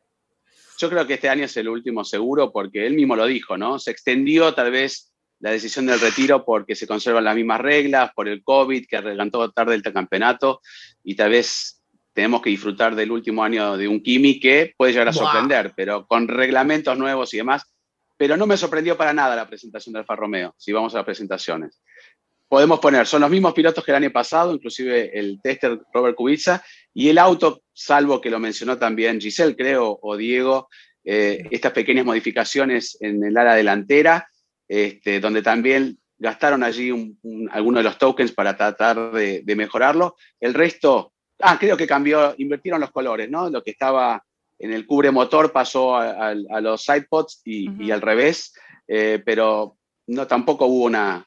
Yo creo que este año es el último seguro porque él mismo lo dijo, ¿no? Se extendió tal vez la decisión del retiro porque se conservan las mismas reglas, por el COVID que arreglantó tarde el campeonato y tal vez tenemos que disfrutar del último año de un Kimi que puede llegar a sorprender, pero con reglamentos nuevos y demás. Pero no me sorprendió para nada la presentación de Alfa Romeo, si vamos a las presentaciones. Podemos poner, son los mismos pilotos que el año pasado, inclusive el tester Robert Kubica, y el auto, salvo que lo mencionó también Giselle, creo, o Diego, eh, estas pequeñas modificaciones en el ala delantera, este, donde también gastaron allí algunos de los tokens para tratar de, mejorarlo. El resto, ah, creo que cambió, invirtieron los colores, ¿no? Lo que estaba en el cubre motor pasó a, los sidepods y, y al revés, eh, pero no, tampoco hubo una,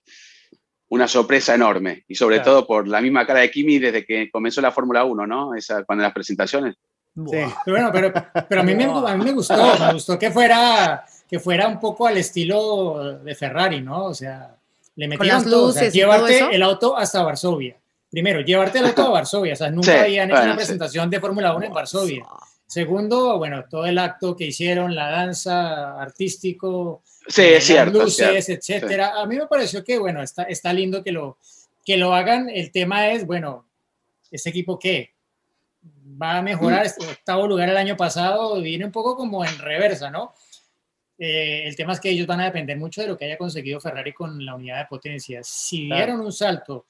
una sorpresa enorme. Y sobre todo por la misma cara de Kimi desde que comenzó la Fórmula 1, ¿no? Esa, cuando las presentaciones. Sí. Pero bueno, pero, pero a, mí me, a mí me gustó, me gustó que fuera, que fuera un poco al estilo de Ferrari, ¿no? O sea, le metieron todo, o sea, llevarte el auto hasta Varsovia. Primero, llevarte el auto a Varsovia, o sea, nunca habían hecho una presentación de Fórmula 1 en Varsovia. Segundo, bueno, todo el acto que hicieron, la danza artístico, sí, es cierto, luces, etcétera. A mí me pareció que, bueno, está, está lindo que lo, que lo hagan. El tema es, bueno, ¿este equipo qué? ¿Va a mejorar? Este octavo lugar el año pasado viene un poco como en reversa, ¿no? Eh, el tema es que ellos van a depender mucho de lo que haya conseguido Ferrari con la unidad de potencia. Si dieron un salto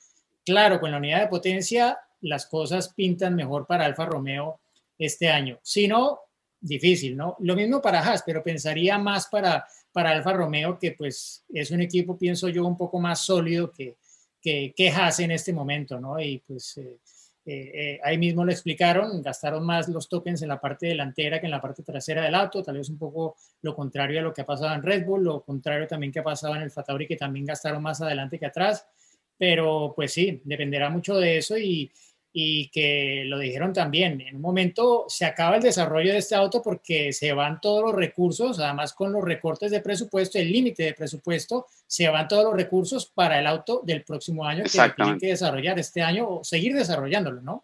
claro con la unidad de potencia, las cosas pintan mejor para Alfa Romeo este año. Si no, difícil, ¿no? Lo mismo para Haas, pero pensaría más para para Alfa Romeo, que pues es un equipo, pienso yo, un poco más sólido que, que, que Haas en este momento, ¿no? Y pues eh, eh, eh, ahí mismo lo explicaron, gastaron más los tokens en la parte delantera que en la parte trasera del auto, tal vez un poco lo contrario a lo que ha pasado en Red Bull, lo contrario también que ha pasado en el Fatauri, que también gastaron más adelante que atrás, pero pues sí, dependerá mucho de eso y, y que lo dijeron también, en un momento se acaba el desarrollo de este auto porque se van todos los recursos, además con los recortes de presupuesto, el límite de presupuesto, se van todos los recursos para el auto del próximo año que tienen que desarrollar este año o seguir desarrollándolo, ¿no?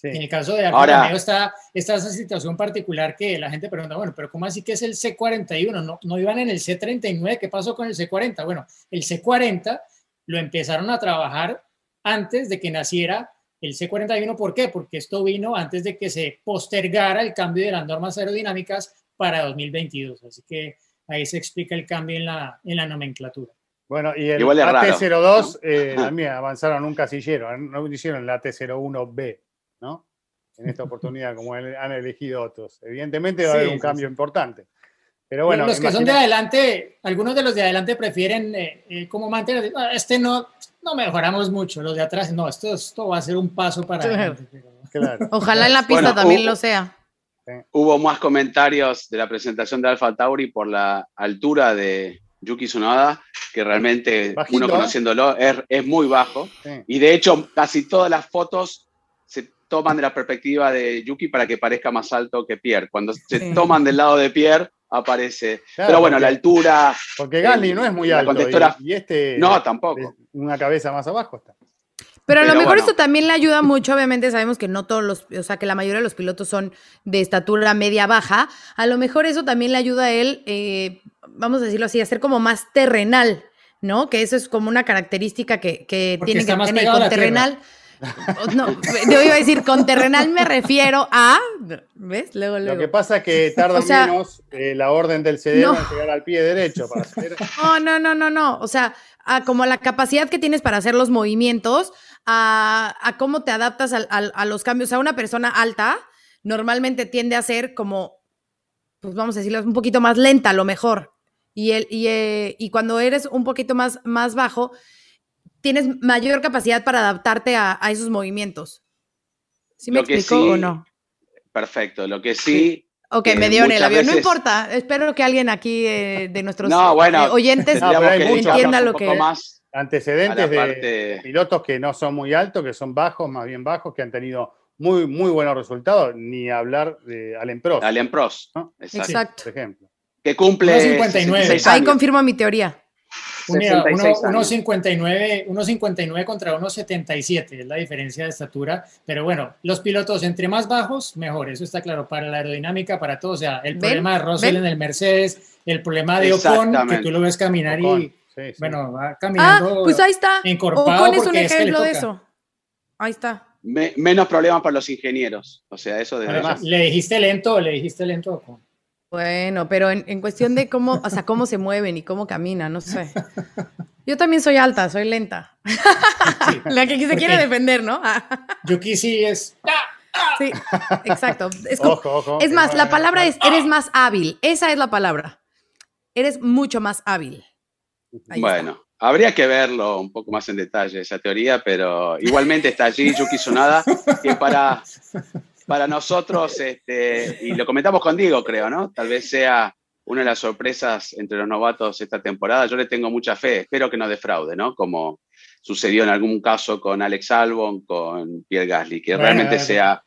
En el caso de Romeo está, está, esa situación particular que la gente pregunta, bueno, pero ¿cómo así que es el C41? No, no iban en el C39, ¿qué pasó con el C40? Bueno, el C40 lo empezaron a trabajar antes de que naciera el C41. ¿Por qué? Porque esto vino antes de que se postergara el cambio de las normas aerodinámicas para 2022. Así que ahí se explica el cambio en la, en la nomenclatura. Bueno, y el AT02 eh, también avanzaron un casillero, no hicieron el AT01B, ¿no? En esta oportunidad, como han elegido otros. Evidentemente va a haber un cambio importante. Pero bueno, los que son de adelante, algunos de los de adelante prefieren eh, eh, como mantener, ah, este no, no mejoramos mucho, los de atrás, no, esto, esto va a ser un paso para adelante. Ojalá en la pista también lo sea. Hubo más comentarios de la presentación de Alfa Tauri por la altura de Yuki Tsunoda, que realmente uno ¿eh? conociéndolo es, es muy bajo. Y de hecho, casi todas las fotos se toman de la perspectiva de Yuki para que parezca más alto que Pierre. Cuando se toman del lado de Pierre, aparece. Pero bueno, la altura. Porque Gasly no es muy alto. Y, este. No, tampoco. Una cabeza más abajo está. Pero a lo mejor esto también le ayuda mucho, obviamente sabemos que no todos los, o sea, que la mayoría de los pilotos son de estatura media-baja, a lo mejor eso también le ayuda a él, eh, vamos a decirlo así, a ser como más terrenal, ¿no? Que eso es como una característica que, que tiene que tener con terrenal. No, yo iba a decir, con terrenal me refiero a. ¿Ves? Luego, luego. Lo que pasa es que tarda menos eh, la orden del cerebro en llegar al pie derecho para hacer. No, no, no, no, no. O sea, como la capacidad que tienes para hacer los movimientos, a, a cómo te adaptas a, a, los cambios. O sea, una persona alta normalmente tiende a ser como, pues vamos a decirlo, un poquito más lenta a lo mejor. Y, el, y, eh, y cuando eres un poquito más, más bajo, tienes mayor capacidad para adaptarte a, esos movimientos. ¿Sí me explico o no? Perfecto. Lo que sí. Ok, me dio en el avión. No importa. Espero que alguien aquí eh, de nuestros no, bueno, eh, oyentes entienda lo que. Más antecedentes de pilotos que no son muy altos, que son bajos, más bien bajos, que han tenido muy, muy buenos resultados, ni hablar de Allen Prost. Allen Prost, Exacto. Por ejemplo. Que cumple 59. Ahí confirmo mi teoría. 1.59 contra 1.77 es la diferencia de estatura, pero bueno, los pilotos entre más bajos, mejor, eso está claro, para la aeroddinámica, para todo, o sea, el problema de Russell en el Mercedes, el problema de Ocon, que tú lo ves caminar y, bueno, va caminando ah, pues ahí está, Ocon es un ejemplo de eso, ahí está. menos problemas para los ingenieros, o sea, eso de... Además, le dijiste lento, le dijiste lento a Ocon. Bueno, pero en, cuestión de cómo, o sea, cómo se mueven y cómo caminan, no sé. Yo también soy alta, soy lenta. La que se quiere defender, ¿no? Yuki sí es. Sí, exacto. Es, es más, la palabra es eres más hábil. Esa es la palabra. Eres mucho más hábil. bueno, habría que verlo un poco más en detalle esa teoría, pero igualmente está allí Yuki Sonada, que para para nosotros, este, y lo comentamos con Diego, creo, ¿no? Tal vez sea una de las sorpresas entre los novatos esta temporada. Yo le tengo mucha fe, espero que no defraude, ¿no? Como sucedió en algún caso con Alex Albon, con Pierre Gasly, que realmente sea...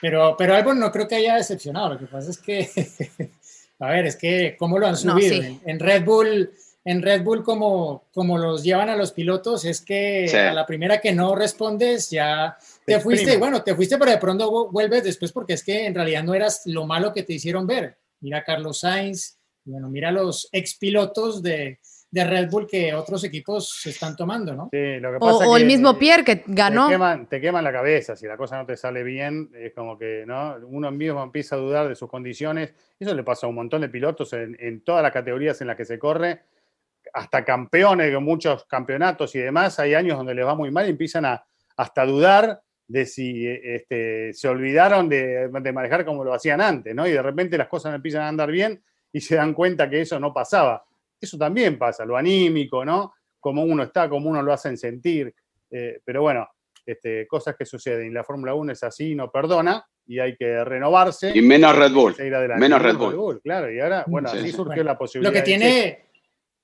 Pero, pero Albon no creo que haya decepcionado, lo que pasa es que, a ver, es que cómo lo han subido. en, Red Bull en Red Bull como, como los llevan a los pilotos es que a la primera que no respondes ya te fuiste, bueno, te fuiste, pero de pronto vuelves después porque es que en realidad no eras lo malo que te hicieron ver. Mira Carlos Sainz, bueno, mira los expilotos de, de Red Bull que otros equipos se están tomando, ¿no? Sí, lo que pasa o, el mismo Pierre que ganó. Te queman, te queman, la cabeza, si la cosa no te sale bien, es como que ¿no? uno mismo empieza a dudar de sus condiciones. Eso le pasa a un montón de pilotos en, en todas las categorías en las que se corre hasta campeones de muchos campeonatos y demás, hay años donde les va muy mal y empiezan a hasta dudar de si este, se olvidaron de, manejar como lo hacían antes, ¿no? Y de repente las cosas empiezan a andar bien y se dan cuenta que eso no pasaba. Eso también pasa, lo anímico, ¿no? Como uno está, como uno lo hacen sentir. Eh, pero bueno, este, cosas que suceden. Y la Fórmula 1 es así, no perdona y hay que renovarse. Y menos Red Bull. Menos Red Bull. Claro, y ahora, bueno, así surgió la posibilidad. Lo que tiene,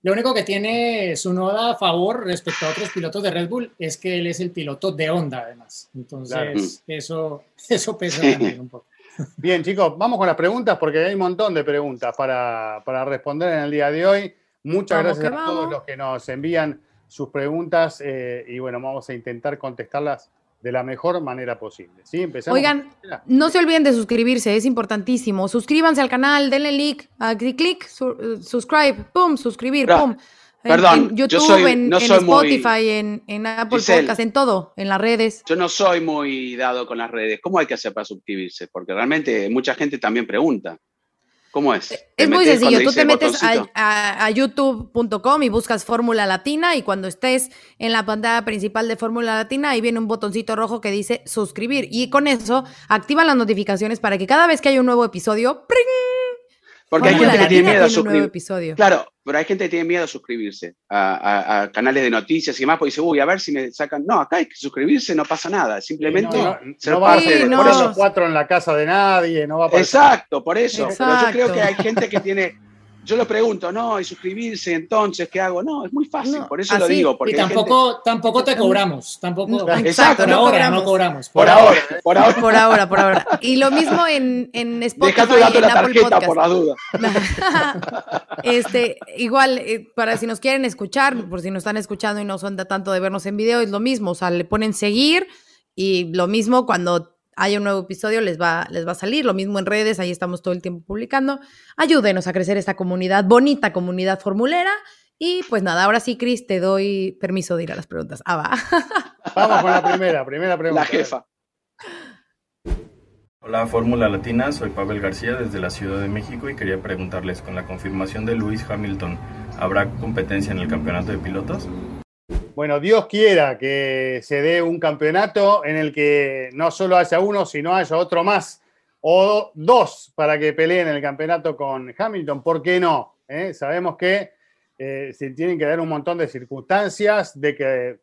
lo único que tiene su noda a favor respecto a otros pilotos de Red Bull es que él es el piloto de Honda, además. Entonces, eso, eso pesa también un poco. Bien, chicos, vamos con las preguntas porque hay un montón de preguntas para, responder en el día de hoy. Muchas gracias a todos los que nos envían sus preguntas eh, y bueno, vamos a intentar contestarlas de la mejor manera posible. ¿sí? Empezamos Oigan, no se olviden de suscribirse, es importantísimo. Suscríbanse al canal, denle like, a clic, clic, su- subscribe, pum, suscribir, Pero, pum. En- perdón, en yo YouTube, soy- en, no en soy muy- Spotify, en, en Apple Giselle. Podcast, en todo, en las redes. Yo no soy muy dado con las redes. ¿Cómo hay que hacer para suscribirse? Porque realmente mucha gente también pregunta. ¿Cómo es? ¿Te Es muy sencillo, tú te metes a, botoncito? a- a youtube.com y buscas Fórmula Latina y cuando estés en la pantalla principal de Fórmula Latina ahí viene un botoncito rojo que dice suscribir y con eso activan las notificaciones para que cada vez que haya un nuevo episodio, ¡pring! Porque hay gente que tiene miedo a tiene un nuevo suscribirse. episodio. Claro, pero hay gente que tiene miedo a suscribirse a, a- a canales de noticias y demás, porque dice, uy, a ver si me sacan. No, acá hay que suscribirse, no pasa nada. Simplemente no, no, ser no va a. Por eso, cuatro en la casa de nadie, no va a aparecer. Exacto, por eso. Pero yo creo que hay gente que tiene. Yo lo pregunto, no, y suscribirse, entonces, ¿qué hago? No, es muy fácil, No, por eso lo digo. Porque Y gente- tampoco, tampoco te cobramos, tampoco. No, por exacto, ahora no no cobramos. cobramos. por ahora, por ahora. Por ahora, por ahora. Y lo mismo en, en Spotify, Deja tu dato en la Apple tarjeta Podcast. por las dudas. este, igual, eh, para si nos quieren escuchar, por si nos están escuchando y no son de tanto de vernos en video, es lo mismo. O sea, le ponen seguir y lo mismo cuando haya un nuevo episodio les va, les va a salir. Lo mismo en redes, ahí estamos todo el tiempo publicando. Ayúdenos a crecer esta comunidad, bonita comunidad formulera. Y pues nada, ahora sí, Cris, te doy permiso de ir a las preguntas. Ah, va. Vamos con la primera, primera pregunta. La jefa. Hola Fórmula Latina, soy Pavel García desde la Ciudad de México y quería preguntarles, con la confirmación de Lewis Hamilton, ¿habrá competencia en el campeonato de pilotos? Bueno, Dios quiera que se dé un campeonato en el que no solo haya uno, sino haya otro más o dos para que peleen el campeonato con Hamilton. ¿Por qué no? ¿Eh? Sabemos que eh, se tienen que dar un montón de circunstancias, de que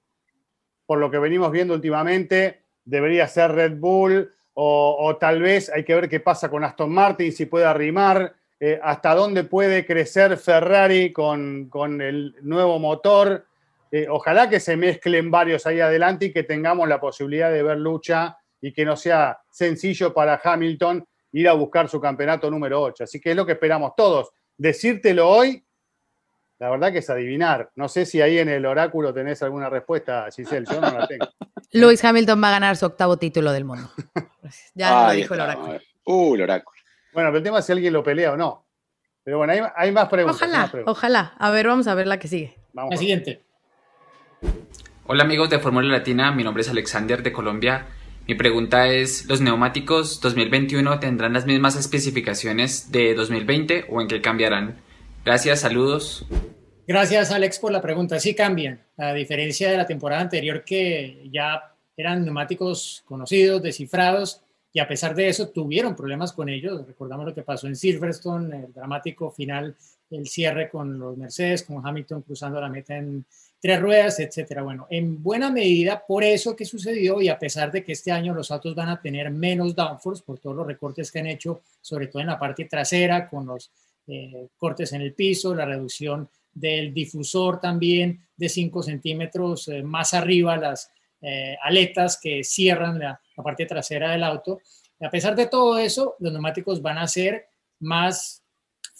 por lo que venimos viendo últimamente debería ser Red Bull o, tal vez hay que ver qué pasa con Aston Martin, si puede arrimar, eh, hasta dónde puede crecer Ferrari con, con el nuevo motor. Eh, ojalá que se mezclen varios ahí adelante y que tengamos la posibilidad de ver lucha y que no sea sencillo para Hamilton ir a buscar su campeonato número 8. Así que es lo que esperamos todos. Decírtelo hoy, la verdad que es adivinar. No sé si ahí en el oráculo tenés alguna respuesta, Giselle, yo no la tengo. Lewis Hamilton va a ganar su octavo título del mundo. Ya lo dijo el oráculo. Uh, el oráculo. Bueno, pero el tema es si alguien lo pelea o no. Pero bueno, hay, hay más preguntas. Ojalá, más preguntas. ojalá. A ver, vamos a ver la que sigue. Vamos La siguiente. Hola amigos de Fórmula Latina, mi nombre es Alexander de Colombia. Mi pregunta es, ¿los neumáticos 2021 tendrán las mismas especificaciones de 2020 o en qué cambiarán? Gracias, saludos. Gracias, Alex, por la pregunta. Sí cambian, a diferencia de la temporada anterior que ya eran neumáticos conocidos, descifrados, y a pesar de eso tuvieron problemas con ellos. Recordamos lo que pasó en Silverstone, el dramático final, el cierre con los Mercedes, con Hamilton cruzando la meta en tres ruedas, etcétera. Bueno, en buena medida por eso que sucedió y a pesar de que este año los autos van a tener menos downforce por todos los recortes que han hecho, sobre todo en la parte trasera, con los eh, cortes en el piso, la reducción del difusor también de 5 centímetros eh, más arriba, las eh, aletas que cierran la, la parte trasera del auto. A pesar de todo eso, los neumáticos van a ser más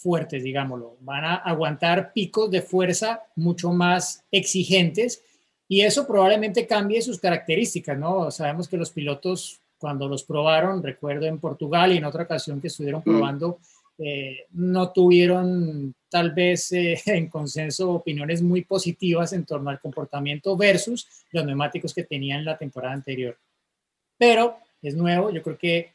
fuertes, digámoslo, van a aguantar picos de fuerza mucho más exigentes y eso probablemente cambie sus características, ¿no? Sabemos que los pilotos cuando los probaron, recuerdo en Portugal y en otra ocasión que estuvieron probando, eh, no tuvieron tal vez eh, en consenso opiniones muy positivas en torno al comportamiento versus los neumáticos que tenían la temporada anterior. Pero es nuevo, yo creo que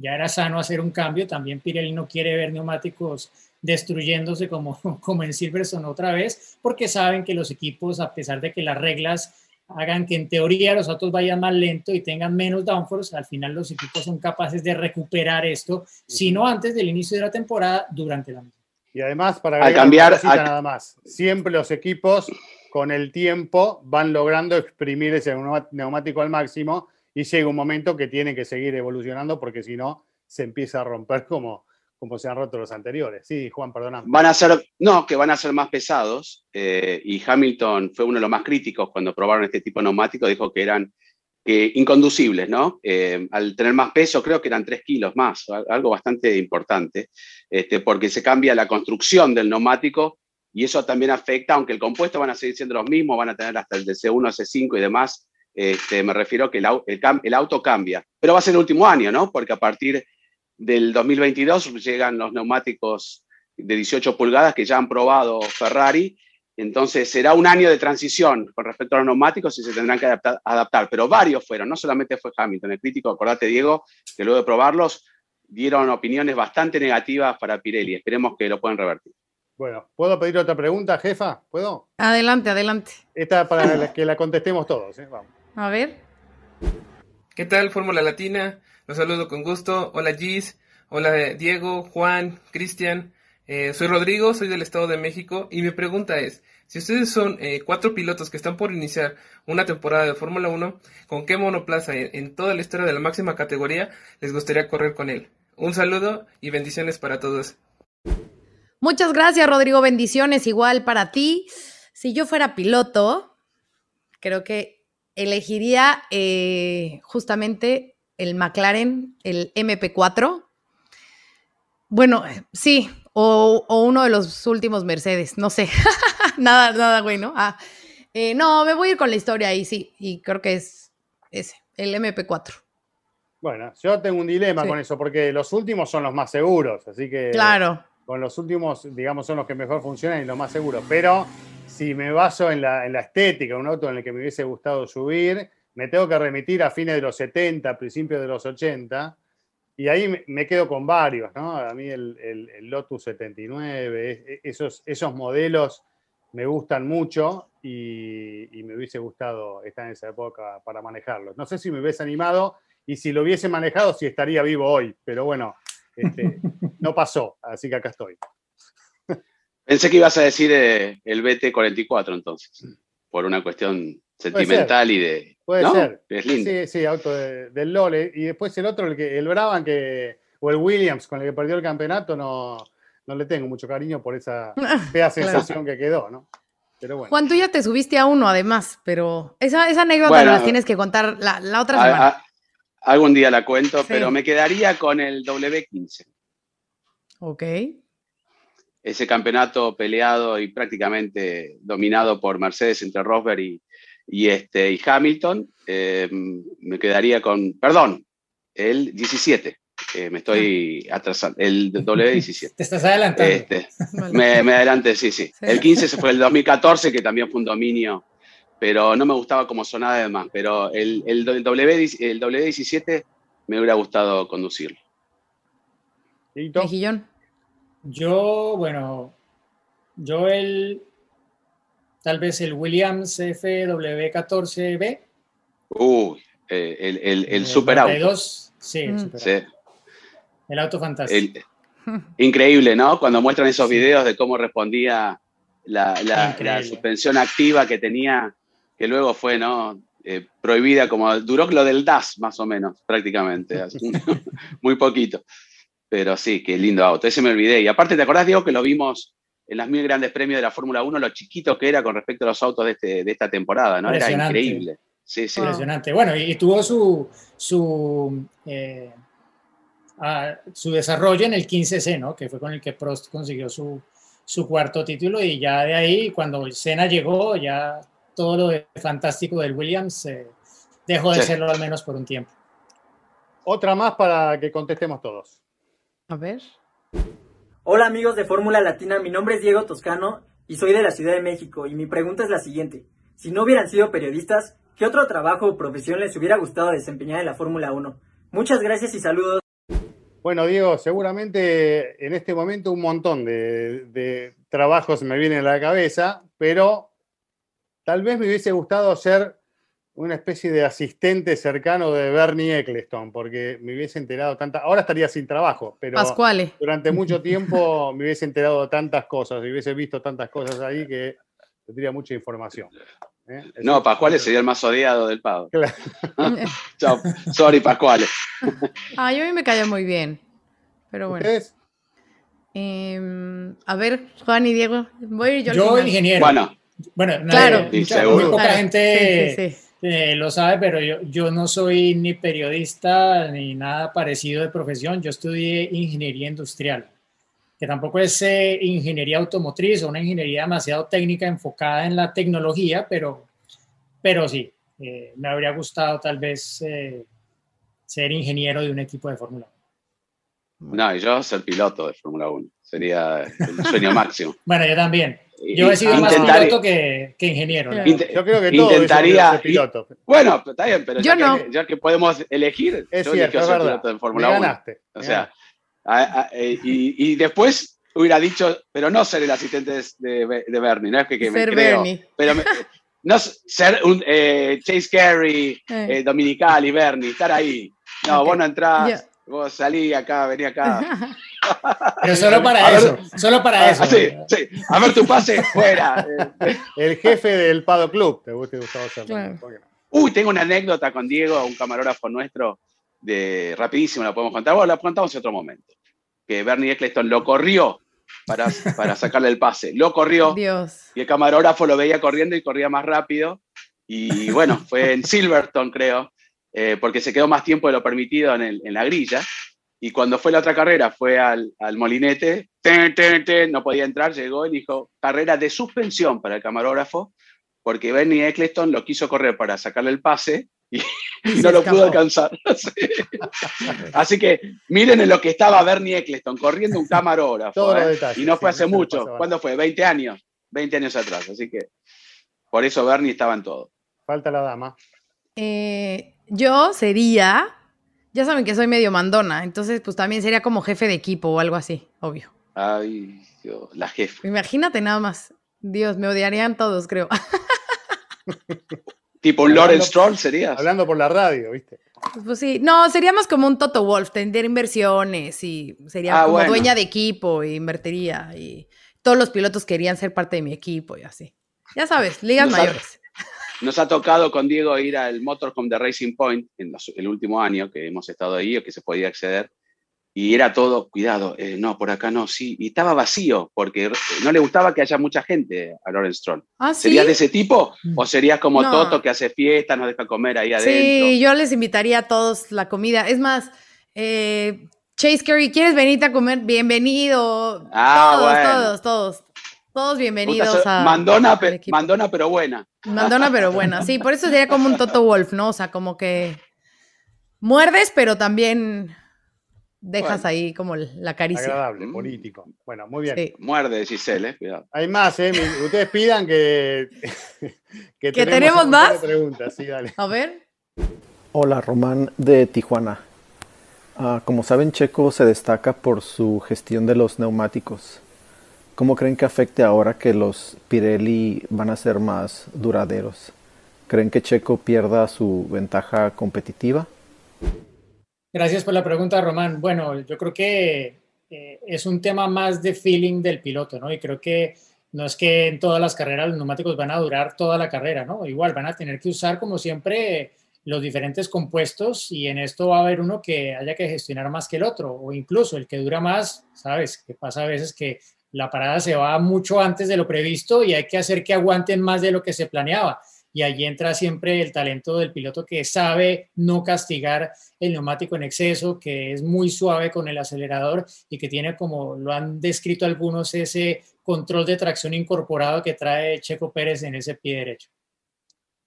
ya era sano hacer un cambio. También Pirelli no quiere ver neumáticos destruyéndose como, como en Silverstone otra vez, porque saben que los equipos, a pesar de que las reglas hagan que en teoría los autos vayan más lento y tengan menos downforce, al final los equipos son capaces de recuperar esto, si no antes del inicio de la temporada, durante la misma. Y además, para agregar cambiar- una cosita al- nada más, siempre los equipos con el tiempo van logrando exprimir ese neumático al máximo y llega un momento que tiene que seguir evolucionando porque si no se empieza a romper como, como se han roto los anteriores. Sí, Juan, perdona. Van a ser, no, que van a ser más pesados. eh, y Hamilton fue uno de los más críticos cuando probaron este tipo de neumáticos, dijo que eran inconducibles, ¿no? Eh, al tener más peso, creo que eran 3 kilos más, al- algo bastante importante, este, porque se cambia la construcción del neumático y eso también afecta, aunque el compuesto van a seguir siendo los mismos, van a tener hasta el de C1, C5 y demás, Este, me refiero que el, auto cambia. Pero va a ser el último año, ¿no? Porque a partir del 2022 llegan los neumáticos de 18 pulgadas que ya han probado Ferrari. Entonces será un año de transición con respecto a los neumáticos y se tendrán que adaptar, adaptar. Pero varios fueron, no solamente fue Hamilton. El crítico, acordate Diego, que luego de probarlos dieron opiniones bastante negativas para Pirelli. Esperemos que lo puedan revertir. Bueno, ¿puedo pedir otra pregunta, jefa? ¿Puedo? Adelante, adelante. Esta para que la contestemos todos. ¿eh? Vamos. A ver. ¿Qué tal, Fórmula Latina? Los saludo con gusto. Hola, Gis. Hola, Diego, Juan, Cristian. Eh, soy Rodrigo, soy del Estado de México y mi pregunta es, si ustedes son eh, cuatro pilotos que están por iniciar una temporada de Fórmula 1, ¿con qué monoplaza en toda la historia de la máxima categoría les gustaría correr con él? Un saludo y bendiciones para todos. Muchas gracias, Rodrigo. Bendiciones igual para ti. Si yo fuera piloto, creo que elegiría eh, justamente el McLaren, el MP4. Bueno, sí, o, uno de los últimos Mercedes, no sé. nada, nada, güey, ¿no? Ah, eh, no, me voy a ir con la historia ahí, sí, y creo que es ese, el MP4. Bueno, yo tengo un dilema con eso, porque los últimos son los más seguros, así que. Claro. Con los últimos, digamos, son los que mejor funcionan y los más seguros. Pero si me baso en la, estética, un auto en el que me hubiese gustado subir, me tengo que remitir a fines de los 70, principios de los 80, y ahí me, quedo con varios, ¿no? A mí el, Lotus 79, esos, esos modelos me gustan mucho y, y, me hubiese gustado estar en esa época para manejarlos. No sé si me hubiese animado y si lo hubiese manejado, si estaría vivo hoy, pero bueno, este, no pasó, así que acá estoy. Pensé que ibas a decir eh, el BT44 entonces, por una cuestión sentimental y de... Puede ser. Es lindo. Sí, sí, auto del Lole. Y después el otro, el, que, el Brabham, que, o el Williams, con el que perdió el campeonato, no, no le tengo mucho cariño por esa fea sensación que quedó, ¿no? Pero bueno. Juan, tú ya te subiste a uno además, pero esa, esa anécdota la tienes que contar la, la otra semana. Algún día la cuento, pero me quedaría con el W15. Ok. Ese campeonato peleado y prácticamente dominado por Mercedes entre Rosberg y, este, y Hamilton, eh, me quedaría con, perdón, el 17. me estoy atrasando, el W17. Te estás adelantando. Este, me, me adelanté, sí, sí, El 15 fue el 2014, que también fue un dominio pero no me gustaba como sonaba de más. Pero el, el, w, el W17 me hubiera gustado conducirlo. Mejillón. Yo, bueno, yo el, tal vez el Williams FW14B. Uy, eh, el, el, el, super auto. Sí, mm. sí. El auto fantástico. increíble, ¿no? Cuando muestran esos videos de cómo respondía la, la, la, suspensión activa que tenía que luego fue ¿no? Eh, prohibida, como duró lo del DAS más o menos, prácticamente, muy poquito. Pero sí, qué lindo auto, ese me olvidé. Y aparte, ¿te acordás, Diego, que lo vimos en las mil grandes premios de la Fórmula 1, lo chiquito que era con respecto a los autos de, este, de esta temporada, ¿no? Era increíble. Sí, sí. Impresionante. Bueno, y, tuvo su, su, eh, su desarrollo en el 15C, ¿no? Que fue con el que Prost consiguió su, su cuarto título y ya de ahí, cuando Senna llegó, ya todo lo de fantástico del Williams eh, dejó de serlo al menos por un tiempo. Otra más para que contestemos todos. A ver. Hola amigos de Fórmula Latina, mi nombre es Diego Toscano y soy de la Ciudad de México y mi pregunta es la siguiente. Si no hubieran sido periodistas, ¿qué otro trabajo o profesión les hubiera gustado desempeñar en la Fórmula 1? Muchas gracias y saludos. Bueno, Diego, seguramente en este momento un montón de, de trabajos me vienen a la cabeza, pero Tal vez me hubiese gustado ser una especie de asistente cercano de Bernie Eccleston, porque me hubiese enterado tanta. Ahora estaría sin trabajo, pero durante mucho tiempo me hubiese enterado de tantas cosas, y hubiese visto tantas cosas ahí que tendría mucha información. ¿eh? No, Pascuales sería el más odiado del pavo. Chao, sorry, Pascuales. Ay, a mí me cayó muy bien. Pero bueno. ¿Ustedes? Em, a ver, Juan y Diego. Voy yo. Yo, ingeniero. Bueno, bueno, claro, muy poca gente eh, lo sabe, pero yo, yo no soy ni periodista ni nada parecido de profesión. Yo estudié ingeniería industrial, que tampoco es eh, ingeniería automotriz o una ingeniería demasiado técnica enfocada en la tecnología, pero, pero sí. eh, me habría gustado tal vez ser ingeniero de un equipo de Fórmula 1. No, y yo ser piloto de Fórmula 1. Sería el sueño máximo. bueno, yo también. Yo he sido más piloto que, que ingeniero. ¿no? Yo creo que todo intentaría ser piloto. Bueno, está bien, pero yo ya, no. que, ya que podemos elegir, es yo cierto, es ser verdad. piloto de Fórmula 1. O sea, a, a, y, y, después hubiera dicho, pero no ser el asistente de, de Bernie, no es que, que me ser creo, Bernie. pero me, no ser un eh, Chase Carey, Eh. eh, Dominical y Bernie, estar ahí. No, Ok. vos no entrás. Vos salí acá, vení acá. Pero solo para A ver. eso, solo para eso. Ah, sí, sí. A ver tu pase, fuera. El jefe del Pado Club, te gusta Gustavo Cerro. Claro. ¿Por qué no? Uy, tengo una anécdota con Diego, un camarógrafo nuestro, de rapidísimo, la podemos contar. Bueno, la contamos en otro momento. Que Bernie Eccleston lo corrió para, para sacarle el pase. Lo corrió Dios. y el camarógrafo lo veía corriendo y corría más rápido. Y bueno, fue en Silverton, creo, eh, porque se quedó más tiempo de lo permitido en, el- en la grilla. Y cuando fue la otra carrera, fue al, al molinete, ten, ten, ten, no podía entrar, llegó y dijo, carrera de suspensión para el camarógrafo, porque Bernie Eccleston lo quiso correr para sacarle el pase y, no lo escapó. pudo alcanzar. Sí. Así que miren en lo que estaba Bernie Eccleston, corriendo un camarógrafo. Todos los ¿eh? detalles, Y no fue sí, hace mucho. ¿Cuándo fue? 20 años. 20 años atrás. Así que por eso Bernie estaba en todo. Falta la dama. Eh, yo sería, ya saben que soy medio mandona, entonces pues también sería como jefe de equipo o algo así, obvio. Ay, Dios, la jefa. Imagínate nada más. Dios, me odiarían todos, creo. Tipo un Lawrence Stroll serías. Hablando por la radio, ¿viste? Pues sí, no, seríamos como un Toto Wolf, tendría inversiones y sería Ah, como bueno. dueña de equipo e invertiría y todos los pilotos querían ser parte de mi equipo y así. Ya sabes, ligas Nos mayores. Nos ha tocado con Diego ir al Motorhome de Racing Point en los- el último año que hemos estado ahí o que se podía acceder. Y era todo, cuidado, eh, no, por acá no, sí. Y estaba vacío porque no le gustaba que haya mucha gente a Lawrence Stroll. ¿Ah, sí? ¿Serías de ese tipo o serías como No. Toto que hace fiesta, nos deja comer ahí adentro? Sí, yo les invitaría a todos la comida. Es más, eh, Chase Curry, ¿quieres venirte a comer? Bienvenido. Ah, todos, bueno. todos, todos. Todos bienvenidos a. mandona, pe- pero buena. Mandona, pero buena. Sí, por eso sería como un Toto Wolf, ¿no? O sea, como que muerdes, pero también dejas Bueno. ahí como la caricia. Agradable, Mm. político. Bueno, muy bien. Sí. Muerde, Giselle, eh, cuidado. Hay más, ¿eh? Ustedes pidan que. que, tenemos montón de más? preguntas, sí, dale. A ver. Hola, Román de Tijuana. Ah, como saben, Checo se destaca por su gestión de los neumáticos. ¿Cómo creen que afecte ahora que los Pirelli van a ser más duraderos? ¿Creen que Checo pierda su ventaja competitiva? Gracias por la pregunta, Román. Bueno, yo creo que eh, es un tema más de feeling del piloto, ¿no? Y creo que no es que en todas las carreras los neumáticos van a durar toda la carrera, ¿no? Igual van a tener que usar, como siempre, los diferentes compuestos y en esto va a haber uno que haya que gestionar más que el otro, o incluso el que dura más, ¿sabes? Que pasa a veces que la parada se va mucho antes de lo previsto y hay que hacer que aguanten más de lo que se planeaba. Y allí entra siempre el talento del piloto que sabe no castigar el neumático en exceso, que es muy suave con el acelerador y que tiene, como lo han descrito algunos, ese control de tracción incorporado que trae Checo Pérez en ese pie derecho.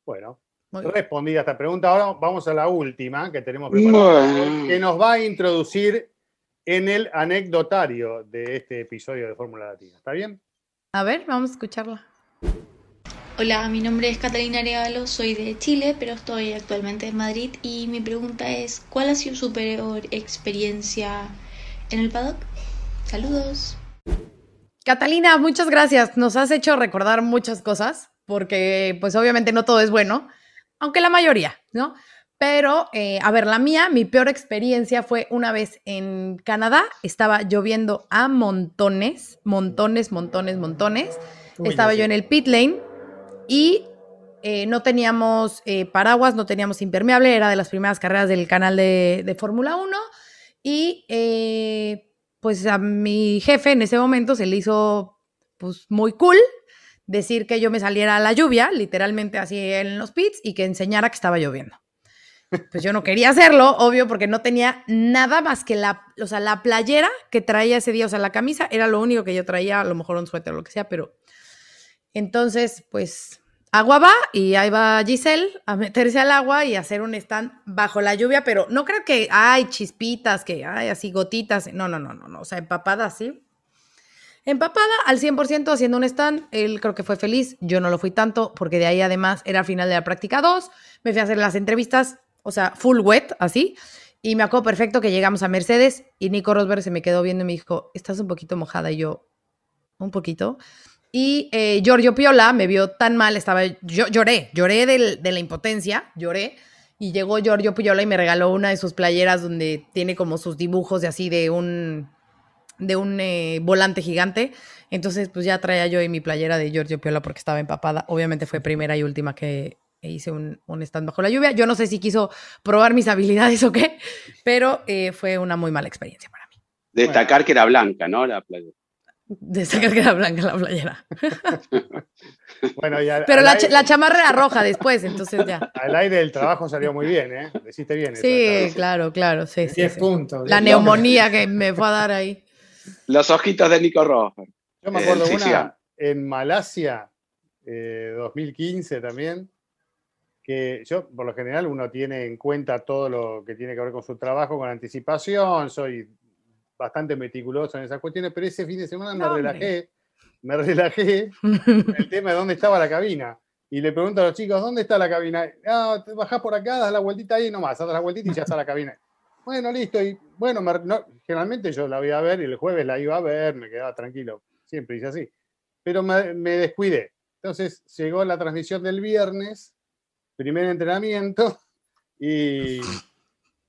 Bueno, respondida esta pregunta. Ahora vamos a la última que tenemos preparada, Bueno. que nos va a introducir en el anecdotario de este episodio de Fórmula Latina. ¿Está bien? A ver, vamos a escucharla. Hola, mi nombre es Catalina Arevalo, soy de Chile, pero estoy actualmente en Madrid y mi pregunta es, ¿cuál ha sido su peor experiencia en el paddock? Saludos. Catalina, muchas gracias. Nos has hecho recordar muchas cosas, porque pues obviamente no todo es bueno, aunque la mayoría, ¿no? Pero, eh, a ver, la mía, mi peor experiencia fue una vez en Canadá, estaba lloviendo a montones, montones, montones, montones. Uy, estaba ya yo en el pit lane y eh, no teníamos eh, paraguas, no teníamos impermeable, era de las primeras carreras del canal de, de Fórmula 1 y eh, pues a mi jefe en ese momento se le hizo pues muy cool decir que yo me saliera a la lluvia, literalmente así en los pits y que enseñara que estaba lloviendo. Pues yo no quería hacerlo, obvio, porque no tenía nada más que la, o sea, la playera que traía ese día, o sea, la camisa era lo único que yo traía, a lo mejor un suéter o lo que sea, pero entonces, pues agua va y ahí va Giselle a meterse al agua y hacer un stand bajo la lluvia, pero no creo que hay chispitas, que hay así gotitas. No, no, no, no, no. O sea, empapada así. Empapada al 100% haciendo un stand. Él creo que fue feliz. Yo no lo fui tanto porque de ahí además era final de la práctica 2. Me fui a hacer las entrevistas, o sea, full wet, así. Y me acuerdo perfecto que llegamos a Mercedes y Nico Rosberg se me quedó viendo y me dijo, estás un poquito mojada. Y yo, un poquito. Y eh, Giorgio Piola me vio tan mal, estaba, yo lloré, lloré de la impotencia, lloré. Y llegó Giorgio Piola y me regaló una de sus playeras donde tiene como sus dibujos de así de un, de un eh, volante gigante. Entonces, pues ya traía yo mi playera de Giorgio Piola porque estaba empapada. Obviamente fue primera y última que hice un, un stand bajo la lluvia. Yo no sé si quiso probar mis habilidades o qué, pero eh, fue una muy mala experiencia para mí. Destacar que era blanca, ¿no? La playera de sacar que era blanca la playera. bueno, Pero la, la, chamarra era roja después, entonces ya. Al aire del trabajo salió muy bien, ¿eh? Deciste bien. Sí, claro, claro. Sí, 10 puntos. La neumonía que me fue a dar ahí. Los ojitos de Nico Rojo. Yo me acuerdo eh, una en Malasia, 2015 eh, también, que yo, por lo general, uno tiene en cuenta todo lo que tiene que ver con su trabajo con anticipación, soy bastante meticuloso en esas cuestiones, pero ese fin de semana me relajé, me relajé el tema de dónde estaba la cabina. Y le pregunto a los chicos, ¿dónde está la cabina? Ah, te bajás por acá, das la vueltita ahí nomás, das la vueltita y ya está la cabina. Bueno, listo. Y bueno, generalmente yo la voy a ver y el jueves la iba a ver, me quedaba tranquilo. Siempre hice así. Pero me, me descuidé. Entonces llegó la transmisión del viernes, primer entrenamiento, y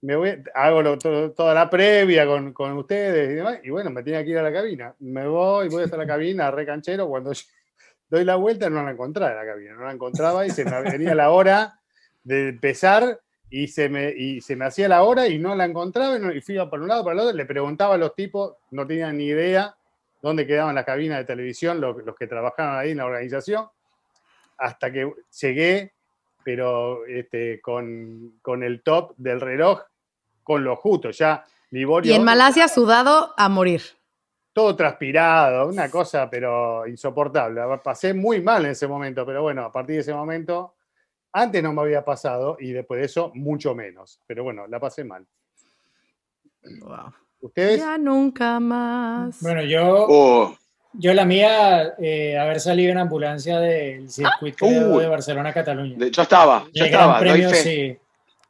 me voy, hago toda la previa con, con, ustedes y demás, y bueno, me tenía que ir a la cabina. Me voy, voy hasta la cabina, re canchero, cuando doy la vuelta no la encontraba la cabina, no la encontraba y se me venía la hora de empezar y se me, y se me hacía la hora y no la encontraba y, fui por un lado, por el otro, le preguntaba a los tipos, no tenían ni idea dónde quedaban las cabinas de televisión, los que trabajaban ahí en la organización, hasta que llegué, pero este, con, con el top del reloj con lo justo. Ya Liborio. Y en Malasia sudado a morir. Todo transpirado, una cosa, pero insoportable. Pasé muy mal en ese momento, pero bueno, a partir de ese momento, antes no me había pasado y después de eso, mucho menos. Pero bueno, la pasé mal. ¿Ustedes? Ya nunca más. Bueno, yo. Oh. Yo la mía, eh, haber salido en ambulancia del circuito de Barcelona-Cataluña. De hecho estaba, yo estaba, premio, sí.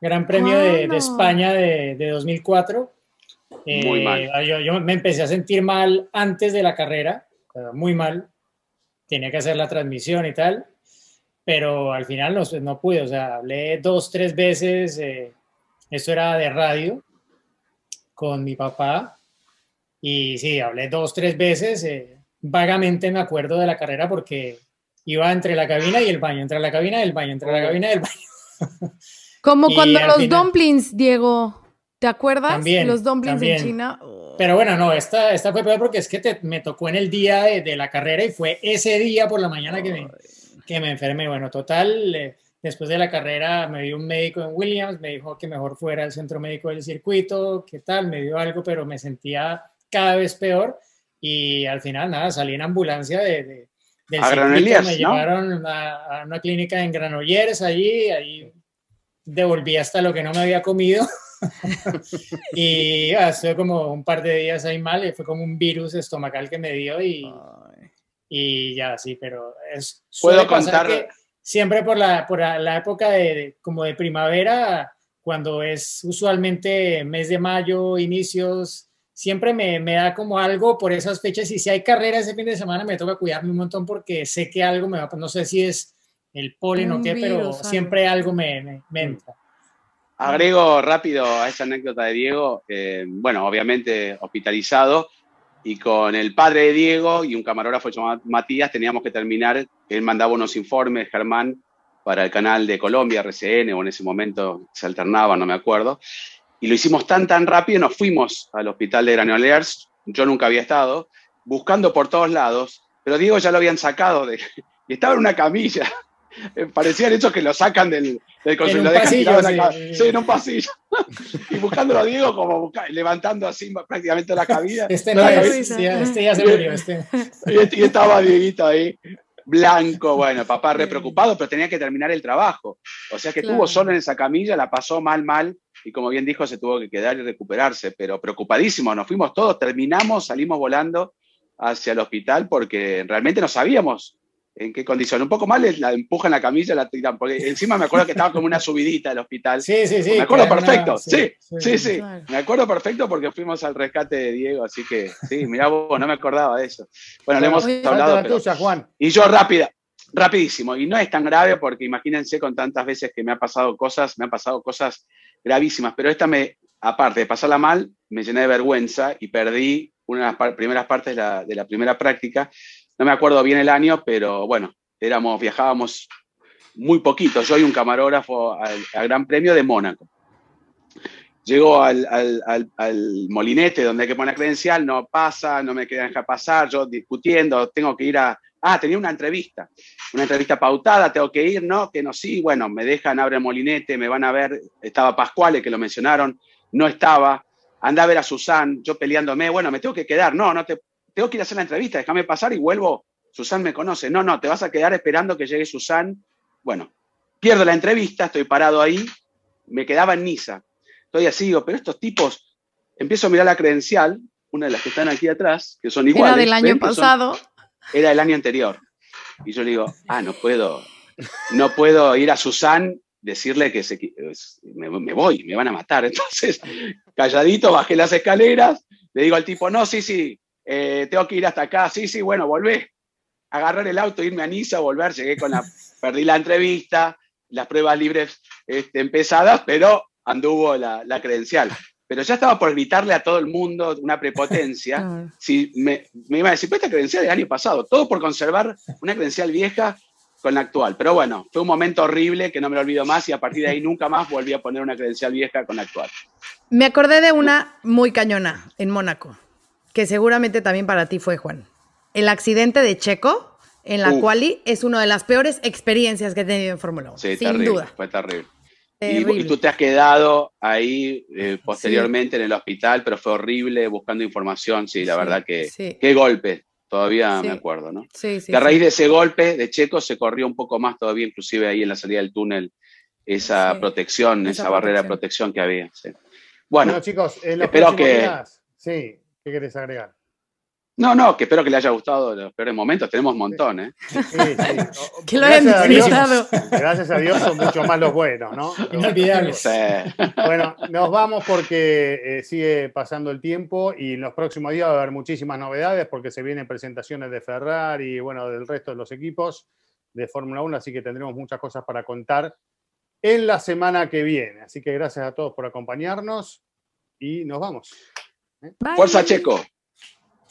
Gran Premio de, España de, 2004. muy mal. Eh, yo, me empecé a sentir mal antes de la carrera, muy mal. Tenía que hacer la transmisión y tal, pero al final no, no pude. O sea, hablé dos, tres veces. Eh, esto era de radio con mi papá. Y sí, hablé dos, tres veces. Eh, vagamente me acuerdo de la carrera porque iba entre la cabina y el baño, entre la cabina y el baño, entre la cabina y el baño. Como cuando los dumplings, Diego, ¿te acuerdas? También, los dumplings en China. Pero bueno, no, esta, esta fue peor porque es que me tocó en el día de, la carrera y fue ese día por la mañana que me, que me enfermé. Bueno, total, eh, después de la carrera me dio un médico en Williams, me dijo que mejor fuera al centro médico del circuito, qué tal, me dio algo, pero me sentía cada vez peor y al final nada, salí en ambulancia de, del circuito, me llevaron a, a, una clínica en Granollers allí, ahí devolví hasta lo que no me había comido. y ya, estuve como un par de días ahí mal, y fue como un virus estomacal que me dio y, y ya, sí, pero es... Puedo contar... Que siempre por la, por la época de, como de primavera, cuando es usualmente mes de mayo, inicios, siempre me, me, da como algo por esas fechas. Y si hay carrera ese fin de semana me toca cuidarme un montón porque sé que algo me va, no sé si es el polen o qué, pero siempre algo me, me, entra. Agrego rápido a esa anécdota de Diego, bueno, obviamente hospitalizado, y con el padre de Diego y un camarógrafo llamado Matías teníamos que terminar, él mandaba unos informes, Germán, para el canal de Colombia, RCN, o en ese momento se alternaba, no me acuerdo, y lo hicimos tan, tan rápido, nos fuimos al hospital de Granollers, yo nunca había estado, buscando por todos lados, pero Diego ya lo habían sacado de, y estaba en una camilla. Parecían hechos que lo sacan del, del consultorio. Sí. sí, en un pasillo. y buscándolo a Diego, como levantando así prácticamente la cabina. Este no, es, este ya se murió. Este. Y, estaba Dieguito ahí. blanco, bueno, papá re preocupado, pero tenía que terminar el trabajo. O sea que estuvo solo en esa camilla, la pasó mal, mal, y como bien dijo, se tuvo que quedar y recuperarse, pero preocupadísimo, nos fuimos todos, terminamos, salimos volando hacia el hospital porque realmente no sabíamos en qué condición. Un poco mal la empujan la camilla, la tiran, porque encima me acuerdo que estaba como una subidita del hospital. Sí, sí, sí. Me acuerdo perfecto, sí, sí, sí, Me acuerdo perfecto porque fuimos al rescate de Diego, así que sí, mirá vos, no me acordaba de eso. Bueno, le hemos hablado. Pero... Juan. Y yo rápida, rapidísimo, y no es tan grave porque imagínense con tantas veces que me ha pasado cosas, me han pasado cosas gravísimas, pero esta me, aparte de pasarla mal, me llené de vergüenza y perdí una de las primeras partes de la, primera práctica no me acuerdo bien el año, pero bueno, éramos, viajábamos muy poquito. Yo y un camarógrafo al, Gran Premio de Mónaco. Llego al, molinete donde hay que poner credencial, no pasa, no me dejar pasar, yo discutiendo, tengo que ir a... Ah, tenía una entrevista, una entrevista pautada, tengo que ir, ¿no? Que no, sí, bueno, me dejan, abre el molinete, me van a ver, estaba Pascuale, que lo mencionaron, no estaba, anda a ver a Susan, yo peleándome, bueno, me tengo que quedar, no, no te, tengo que ir a hacer la entrevista, déjame pasar y vuelvo. Susan me conoce. No, no, te vas a quedar esperando que llegue Susan. Bueno, pierdo la entrevista, estoy parado ahí, me quedaba en Niza. Estoy así, digo, pero estos tipos, empiezo a mirar la credencial, una de las que están aquí atrás, que son iguales. Era del año pasado. era del año anterior. Y yo le digo, ah, no puedo, no puedo ir a Susan, decirle que se, me, me voy, me van a matar. Entonces, calladito, bajé las escaleras, le digo al tipo, no, sí, sí, eh, tengo que ir hasta acá, sí, sí, bueno, volvé, agarrar el auto, irme a Niza, volver, llegué con la, perdí la entrevista, las pruebas libres este, empezadas, pero anduvo la, credencial. Pero ya estaba por gritarle a todo el mundo una prepotencia. si me, iba a decir, pues esta credencial del año pasado, todo por conservar una credencial vieja con la actual. Pero bueno, fue un momento horrible que no me lo olvido más y a partir de ahí nunca más volví a poner una credencial vieja con la actual. Me acordé de una muy cañona en Mónaco que seguramente también para ti fue, Juan. El accidente de Checo en la quali es una de las peores experiencias que he tenido en Fórmula 1. Sí, sin duda. Fue terrible. Y, tú te has quedado ahí eh, posteriormente en el hospital, pero fue horrible buscando información. Sí, la verdad que qué golpe. Todavía me acuerdo, ¿no? Sí, sí. a raíz de ese golpe de Checo se corrió un poco más todavía, inclusive ahí en la salida del túnel, esa protección, esa, barrera de protección que había. Bueno, chicos, en espero que. sí, ¿Qué querés agregar? No, no, que espero que le haya gustado los peores momentos. Tenemos un montón, ¿eh? Sí, sí. que lo hayan disfrutado. Gracias a Dios son mucho más los buenos, ¿no? Inolvidables. Bueno, nos vamos porque eh, sigue pasando el tiempo y en los próximos días va a haber muchísimas novedades porque se vienen presentaciones de Ferrari y, bueno, del resto de los equipos de Fórmula 1, así que tendremos muchas cosas para contar en la semana que viene. Así que gracias a todos por acompañarnos y nos vamos. Fuerza Checo.